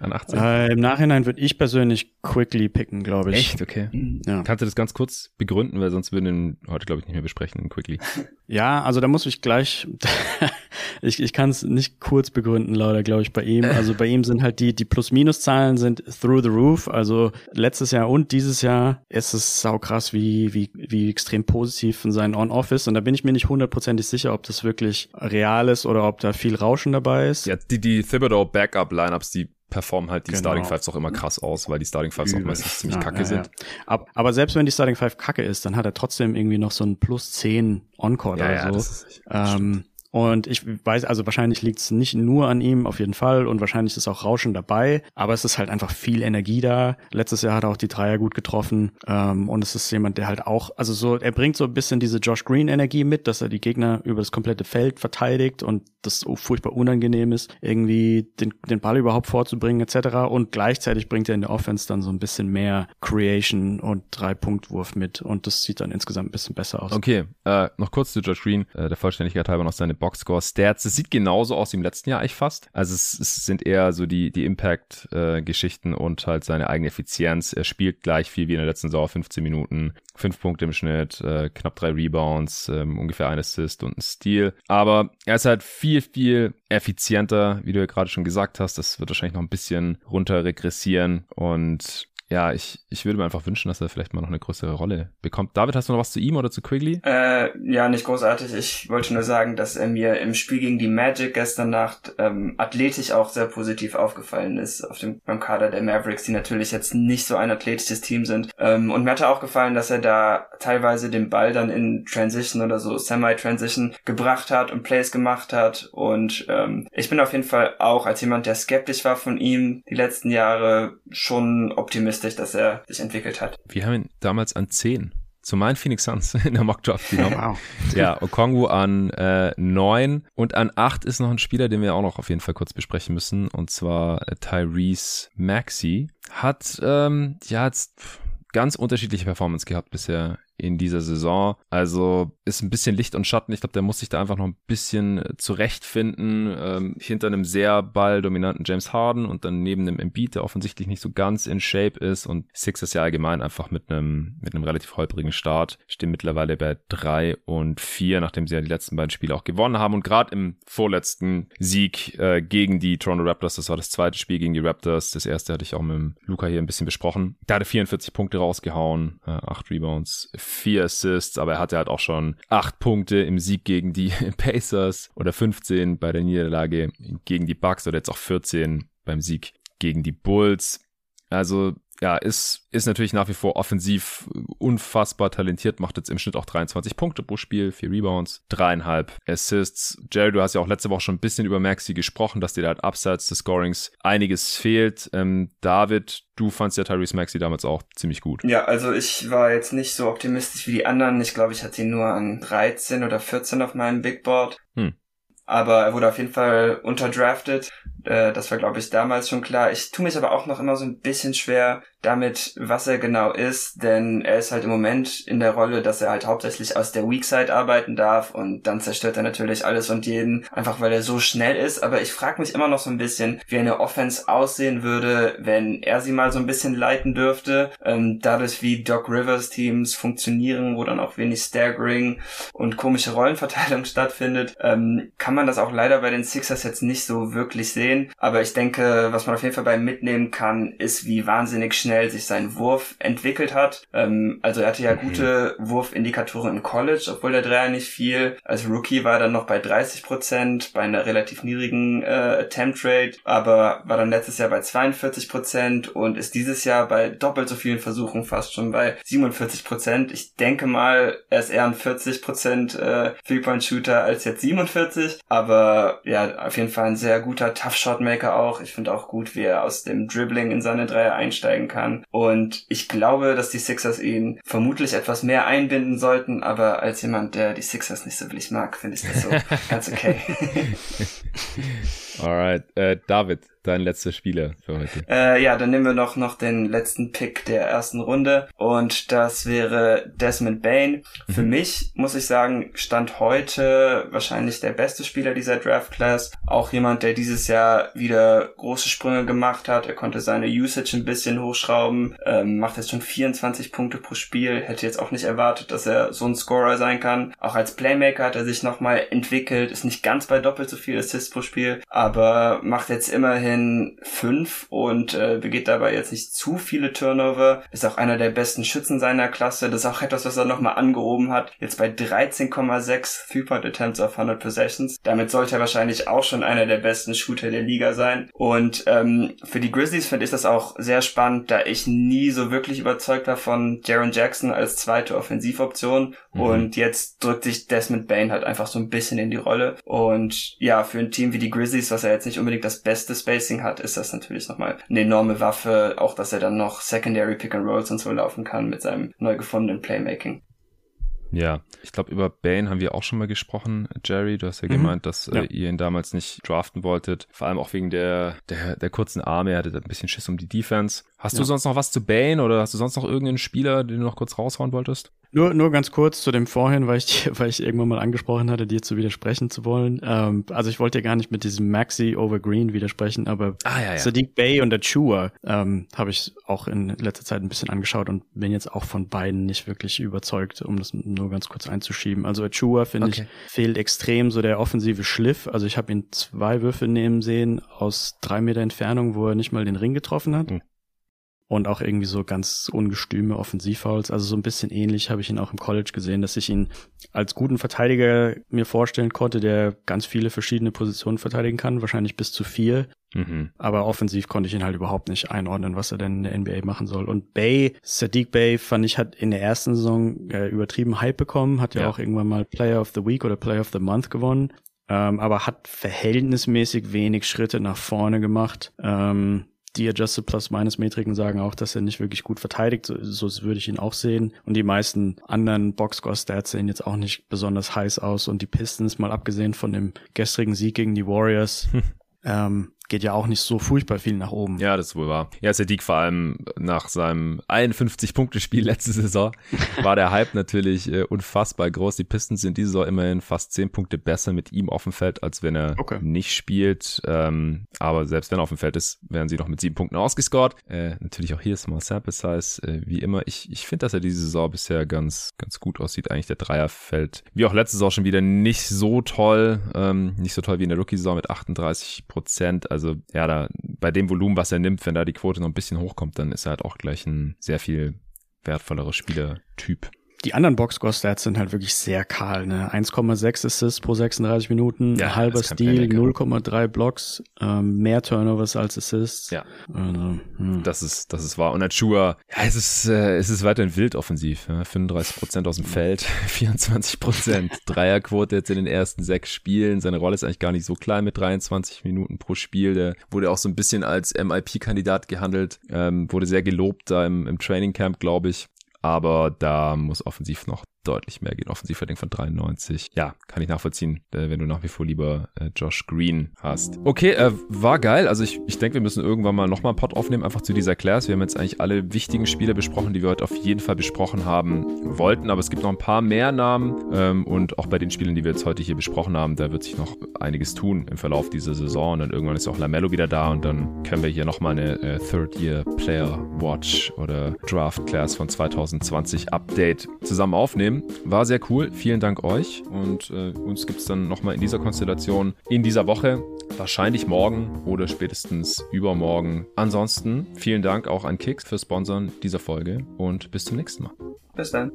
An 18? Äh, Im Nachhinein würde ich persönlich Quickly picken, glaube ich. Echt? Okay. Ja. Kannst du das ganz kurz begründen, weil sonst würden wir ihn heute, glaube ich, nicht mehr besprechen, Quickly. Ja, also da muss ich gleich, ich, ich kann es nicht kurz begründen, leider, glaube ich, bei ihm. Also bei ihm sind halt die, die Plus-Minus-Zahlen sind through the roof. Also letztes Jahr und dieses Jahr ist es saukrass, wie, wie, wie extrem positiv von seinen On-Off ist. Und da bin ich mir nicht hundertprozentig sicher, ob das wirklich real ist oder ob da viel Rauschen dabei ist. Ja, die, die Thibodeau Backup-Lineups, die performen halt die genau. Starting Fives auch immer krass aus, weil die Starting Fives auch meistens ziemlich ja, kacke ja, sind. Aber, aber selbst wenn die Starting Five kacke ist, dann hat er trotzdem irgendwie noch so ein plus 10 Encore oder so. Ähm, und ich weiß, also wahrscheinlich liegt es nicht nur an ihm, auf jeden Fall. Und wahrscheinlich ist auch Rauschen dabei. Aber es ist halt einfach viel Energie da. Letztes Jahr hat er auch die Dreier gut getroffen. Ähm, und es ist jemand, der halt auch, also so, er bringt so ein bisschen diese Josh Green Energie mit, dass er die Gegner über das komplette Feld verteidigt und das so furchtbar unangenehm ist, irgendwie den, den Ball überhaupt vorzubringen etc. Und gleichzeitig bringt er in der Offense dann so ein bisschen mehr Creation und Drei-Punkt-Wurf mit. Und das sieht dann insgesamt ein bisschen besser aus. Okay, äh, noch kurz zu Josh Green. Äh, der Vollständigkeit halber noch seine Boxscore-Stats. Es sieht genauso aus wie im letzten Jahr eigentlich fast. Also es, es sind eher so die, die Impact-Geschichten und halt seine eigene Effizienz. Er spielt gleich viel wie in der letzten Saison, 15 Minuten, 5 Punkte im Schnitt, äh, knapp drei Rebounds, äh, ungefähr ein Assist und ein Steal. Aber er ist halt viel, viel effizienter, wie du ja gerade schon gesagt hast. Das wird wahrscheinlich noch ein bisschen runter regressieren und ja, ich, ich würde mir einfach wünschen, dass er vielleicht mal noch eine größere Rolle bekommt. David, hast du noch was zu ihm oder zu Quigley? Äh, ja, nicht großartig. Ich wollte nur sagen, dass er mir im Spiel gegen die Magic gestern Nacht ähm, athletisch auch sehr positiv aufgefallen ist auf dem beim Kader der Mavericks, die natürlich jetzt nicht so ein athletisches Team sind. Ähm, und mir hat auch gefallen, dass er da teilweise den Ball dann in Transition oder so Semi-Transition gebracht hat und Plays gemacht hat. Und ähm, ich bin auf jeden Fall auch als jemand, der skeptisch war von ihm die letzten Jahre schon optimistisch optimistisch, dass er sich entwickelt hat. Wir haben ihn damals an 10 zu meinen Phoenix Suns in der Mockdraft genommen. Wow. Ja, Okongwu an äh, 9 und an 8 ist noch ein Spieler, den wir auch noch auf jeden Fall kurz besprechen müssen und zwar äh, Tyrese Maxey. Hat ähm, ja jetzt ganz unterschiedliche Performance gehabt bisher in dieser Saison. Also ist ein bisschen Licht und Schatten. Ich glaube, der muss sich da einfach noch ein bisschen äh, zurechtfinden. Ähm, hinter einem sehr balldominanten James Harden und dann neben einem Embiid, der offensichtlich nicht so ganz in Shape ist. Und Sixers ja allgemein einfach mit einem, mit einem relativ holprigen Start. Stehen mittlerweile bei drei und vier, nachdem sie ja die letzten beiden Spiele auch gewonnen haben. Und gerade im vorletzten Sieg äh, gegen die Toronto Raptors, das war das zweite Spiel gegen die Raptors. Das erste hatte ich auch mit Luca hier ein bisschen besprochen. Da hat er 44 Punkte rausgehauen, äh, acht Rebounds, vier Assists, aber er hatte halt auch schon acht Punkte im Sieg gegen die Pacers oder 15 bei der Niederlage gegen die Bucks oder jetzt auch 14 beim Sieg gegen die Bulls. Also ja, ist, ist natürlich nach wie vor offensiv unfassbar talentiert, macht jetzt im Schnitt auch 23 Punkte pro Spiel, vier Rebounds, dreieinhalb Assists. Jerry, du hast ja auch letzte Woche schon ein bisschen über Maxi gesprochen, dass dir da halt abseits des Scorings einiges fehlt. Ähm, David, du fandst ja Tyrese Maxi damals auch ziemlich gut. Ja, also ich war jetzt nicht so optimistisch wie die anderen. Ich glaube, ich hatte ihn nur an 13 oder 14 auf meinem Big Board. Hm aber er wurde auf jeden Fall unterdrafted. Äh, das war, glaube ich, damals schon klar. Ich tue mich aber auch noch immer so ein bisschen schwer, damit, was er genau ist, denn er ist halt im Moment in der Rolle, dass er halt hauptsächlich aus der Weak Side arbeiten darf und dann zerstört er natürlich alles und jeden, einfach weil er so schnell ist. Aber ich frage mich immer noch so ein bisschen, wie eine Offense aussehen würde, wenn er sie mal so ein bisschen leiten dürfte. Ähm, dadurch, wie Doc Rivers Teams funktionieren, wo dann auch wenig Staggering und komische Rollenverteilung stattfindet, ähm, kann man das auch leider bei den Sixers jetzt nicht so wirklich sehen. Aber ich denke, was man auf jeden Fall bei mitnehmen kann, ist, wie wahnsinnig schnell sich sein Wurf entwickelt hat. Ähm, also er hatte ja mhm. gute Wurfindikatoren im College, obwohl der Dreier nicht viel. Als Rookie war er dann noch bei 30 Prozent, bei einer relativ niedrigen äh, Attempt Rate, aber war dann letztes Jahr bei 42 Prozent und ist dieses Jahr bei doppelt so vielen Versuchen fast schon bei 47 Prozent. Ich denke mal, er ist eher ein 40 Prozent äh, Three-Point-Shooter als jetzt 47, aber ja, auf jeden Fall ein sehr guter Tough-Shot-Maker auch. Ich finde auch gut, wie er aus dem Dribbling in seine Dreier einsteigen kann kann. Und ich glaube, dass die Sixers ihn vermutlich etwas mehr einbinden sollten, aber als jemand, der die Sixers nicht so wirklich mag, finde ich das so ganz okay. Alright, äh, David, dein letzter Spieler für heute. Äh, ja, dann nehmen wir noch, noch den letzten Pick der ersten Runde und das wäre Desmond Bain. Für mhm. mich, muss ich sagen, stand heute wahrscheinlich der beste Spieler dieser Draft Class. Auch jemand, der dieses Jahr wieder große Sprünge gemacht hat. Er konnte seine Usage ein bisschen hochschrauben, ähm, macht jetzt schon 24 Punkte pro Spiel. Hätte jetzt auch nicht erwartet, dass er so ein Scorer sein kann. Auch als Playmaker hat er sich nochmal entwickelt, ist nicht ganz bei doppelt so viel Assists pro Spiel, aber macht jetzt immerhin 13,5 und äh, begeht dabei jetzt nicht zu viele Turnover. Ist auch einer der besten Schützen seiner Klasse. Das ist auch etwas, was er nochmal angehoben hat. Jetzt bei 13,6 Three-Point Attempts auf 100 Possessions. Damit sollte er wahrscheinlich auch schon einer der besten Shooter der Liga sein. Und ähm, für die Grizzlies finde ich das auch sehr spannend, da ich nie so wirklich überzeugt war von Jaron Jackson als zweite Offensivoption. Mhm. Und jetzt drückt sich Desmond Bain halt einfach so ein bisschen in die Rolle. Und ja, für ein Team wie die Grizzlies, was ja jetzt nicht unbedingt das beste Spacing hat, ist das natürlich nochmal eine enorme Waffe. Auch, dass er dann noch Secondary Pick and Rolls und so laufen kann mit seinem neu gefundenen Playmaking. Ja, ich glaube, über Bane haben wir auch schon mal gesprochen, Jerry. Du hast ja mhm. gemeint, dass äh, ja. ihr ihn damals nicht draften wolltet. Vor allem auch wegen der, der, der kurzen Arme. Er hatte ein bisschen Schiss um die Defense. Hast ja. du sonst noch was zu Bane oder hast du sonst noch irgendeinen Spieler, den du noch kurz raushauen wolltest? Nur, nur ganz kurz zu dem vorhin, weil ich, weil ich irgendwann mal angesprochen hatte, dir zu widersprechen zu wollen. Ähm, also ich wollte ja gar nicht mit diesem Maxi over Green widersprechen, aber ah, ja, ja. Sadiq Bay und Achua ähm, habe ich auch in letzter Zeit ein bisschen angeschaut und bin jetzt auch von beiden nicht wirklich überzeugt, um das nur ganz kurz einzuschieben. Also Achua, finde okay. ich, fehlt extrem so der offensive Schliff. Also ich habe ihn zwei Würfe nehmen sehen aus drei Meter Entfernung, wo er nicht mal den Ring getroffen hat. Mhm und auch irgendwie so ganz ungestüme Offensivfouls. Also so ein bisschen ähnlich habe ich ihn auch im College gesehen, dass ich ihn als guten Verteidiger mir vorstellen konnte, der ganz viele verschiedene Positionen verteidigen kann, wahrscheinlich bis zu vier. Mhm. Aber offensiv konnte ich ihn halt überhaupt nicht einordnen, was er denn in der NBA machen soll. Und Bay, Sadiq Bay, fand ich, hat in der ersten Saison äh, übertrieben Hype bekommen, hat ja, ja auch irgendwann mal Player of the Week oder Player of the Month gewonnen. Ähm, aber hat verhältnismäßig wenig Schritte nach vorne gemacht. Ähm, die Adjusted Plus-Minus-Metriken sagen auch, dass er nicht wirklich gut verteidigt. So, so würde ich ihn auch sehen. Und die meisten anderen Boxscore-Stats sehen jetzt auch nicht besonders heiß aus. Und die Pistons, mal abgesehen von dem gestrigen Sieg gegen die Warriors, ähm, geht ja auch nicht so furchtbar viel nach oben. Ja, das ist wohl wahr. Ja, Sadiq vor allem nach seinem 51-Punkte-Spiel letzte Saison war der Hype natürlich äh, unfassbar groß. Die Pistons sind diese Saison immerhin fast 10 Punkte besser mit ihm auf dem Feld, als wenn er okay. nicht spielt. Ähm, aber selbst wenn er auf dem Feld ist, werden sie noch mit sieben Punkten ausgescored. Äh, natürlich auch hier Small Sample Size, äh, wie immer. Ich, ich finde, dass er diese Saison bisher ganz, ganz gut aussieht. Eigentlich der Dreier fällt, wie auch letzte Saison schon wieder nicht so toll. Ähm, nicht so toll wie in der Rookie-Saison mit 38 Prozent. Also ja, da bei dem Volumen, was er nimmt, wenn da die Quote noch ein bisschen hochkommt, dann ist er halt auch gleich ein sehr viel wertvollerer Spielertyp die anderen Boxscore-Stats sind halt wirklich sehr kahl. Ne? 1,6 Assists pro 36 Minuten, ja, halber Stil, 0,3 Blocks, ähm, mehr Turnovers als Assists. Ja. Also, hm. Das ist, das ist wahr. Und Achua, ja, es ist, äh, es ist weiterhin wild offensiv. Ja? 35 Prozent aus dem Feld, 24 Prozent Dreierquote jetzt in den ersten sechs Spielen. Seine Rolle ist eigentlich gar nicht so klein mit 23 Minuten pro Spiel. Der wurde auch so ein bisschen als MIP-Kandidat gehandelt, ähm, wurde sehr gelobt da im, im Training Camp, glaube ich aber da muss offensiv noch deutlich mehr gehen. Offensivrating von 93. Ja, kann ich nachvollziehen, äh, wenn du nach wie vor lieber äh, Josh Green hast. Okay, äh, war geil. Also ich, ich denke, wir müssen irgendwann mal nochmal einen Pod aufnehmen, einfach zu dieser Class. Wir haben jetzt eigentlich alle wichtigen Spiele besprochen, die wir heute auf jeden Fall besprochen haben wollten. Aber es gibt noch ein paar mehr Namen. Ähm, und auch bei den Spielen, die wir jetzt heute hier besprochen haben, da wird sich noch einiges tun im Verlauf dieser Saison. Und dann irgendwann ist auch Lamello wieder da und dann können wir hier nochmal eine äh, Third-Year-Player Watch oder Draft Class von 2020 Update zusammen aufnehmen. War sehr cool. Vielen Dank euch. Und äh, uns gibt es dann nochmal in dieser Konstellation in dieser Woche. Wahrscheinlich morgen oder spätestens übermorgen. Ansonsten vielen Dank auch an Kicks für Sponsern dieser Folge und bis zum nächsten Mal. Bis dann.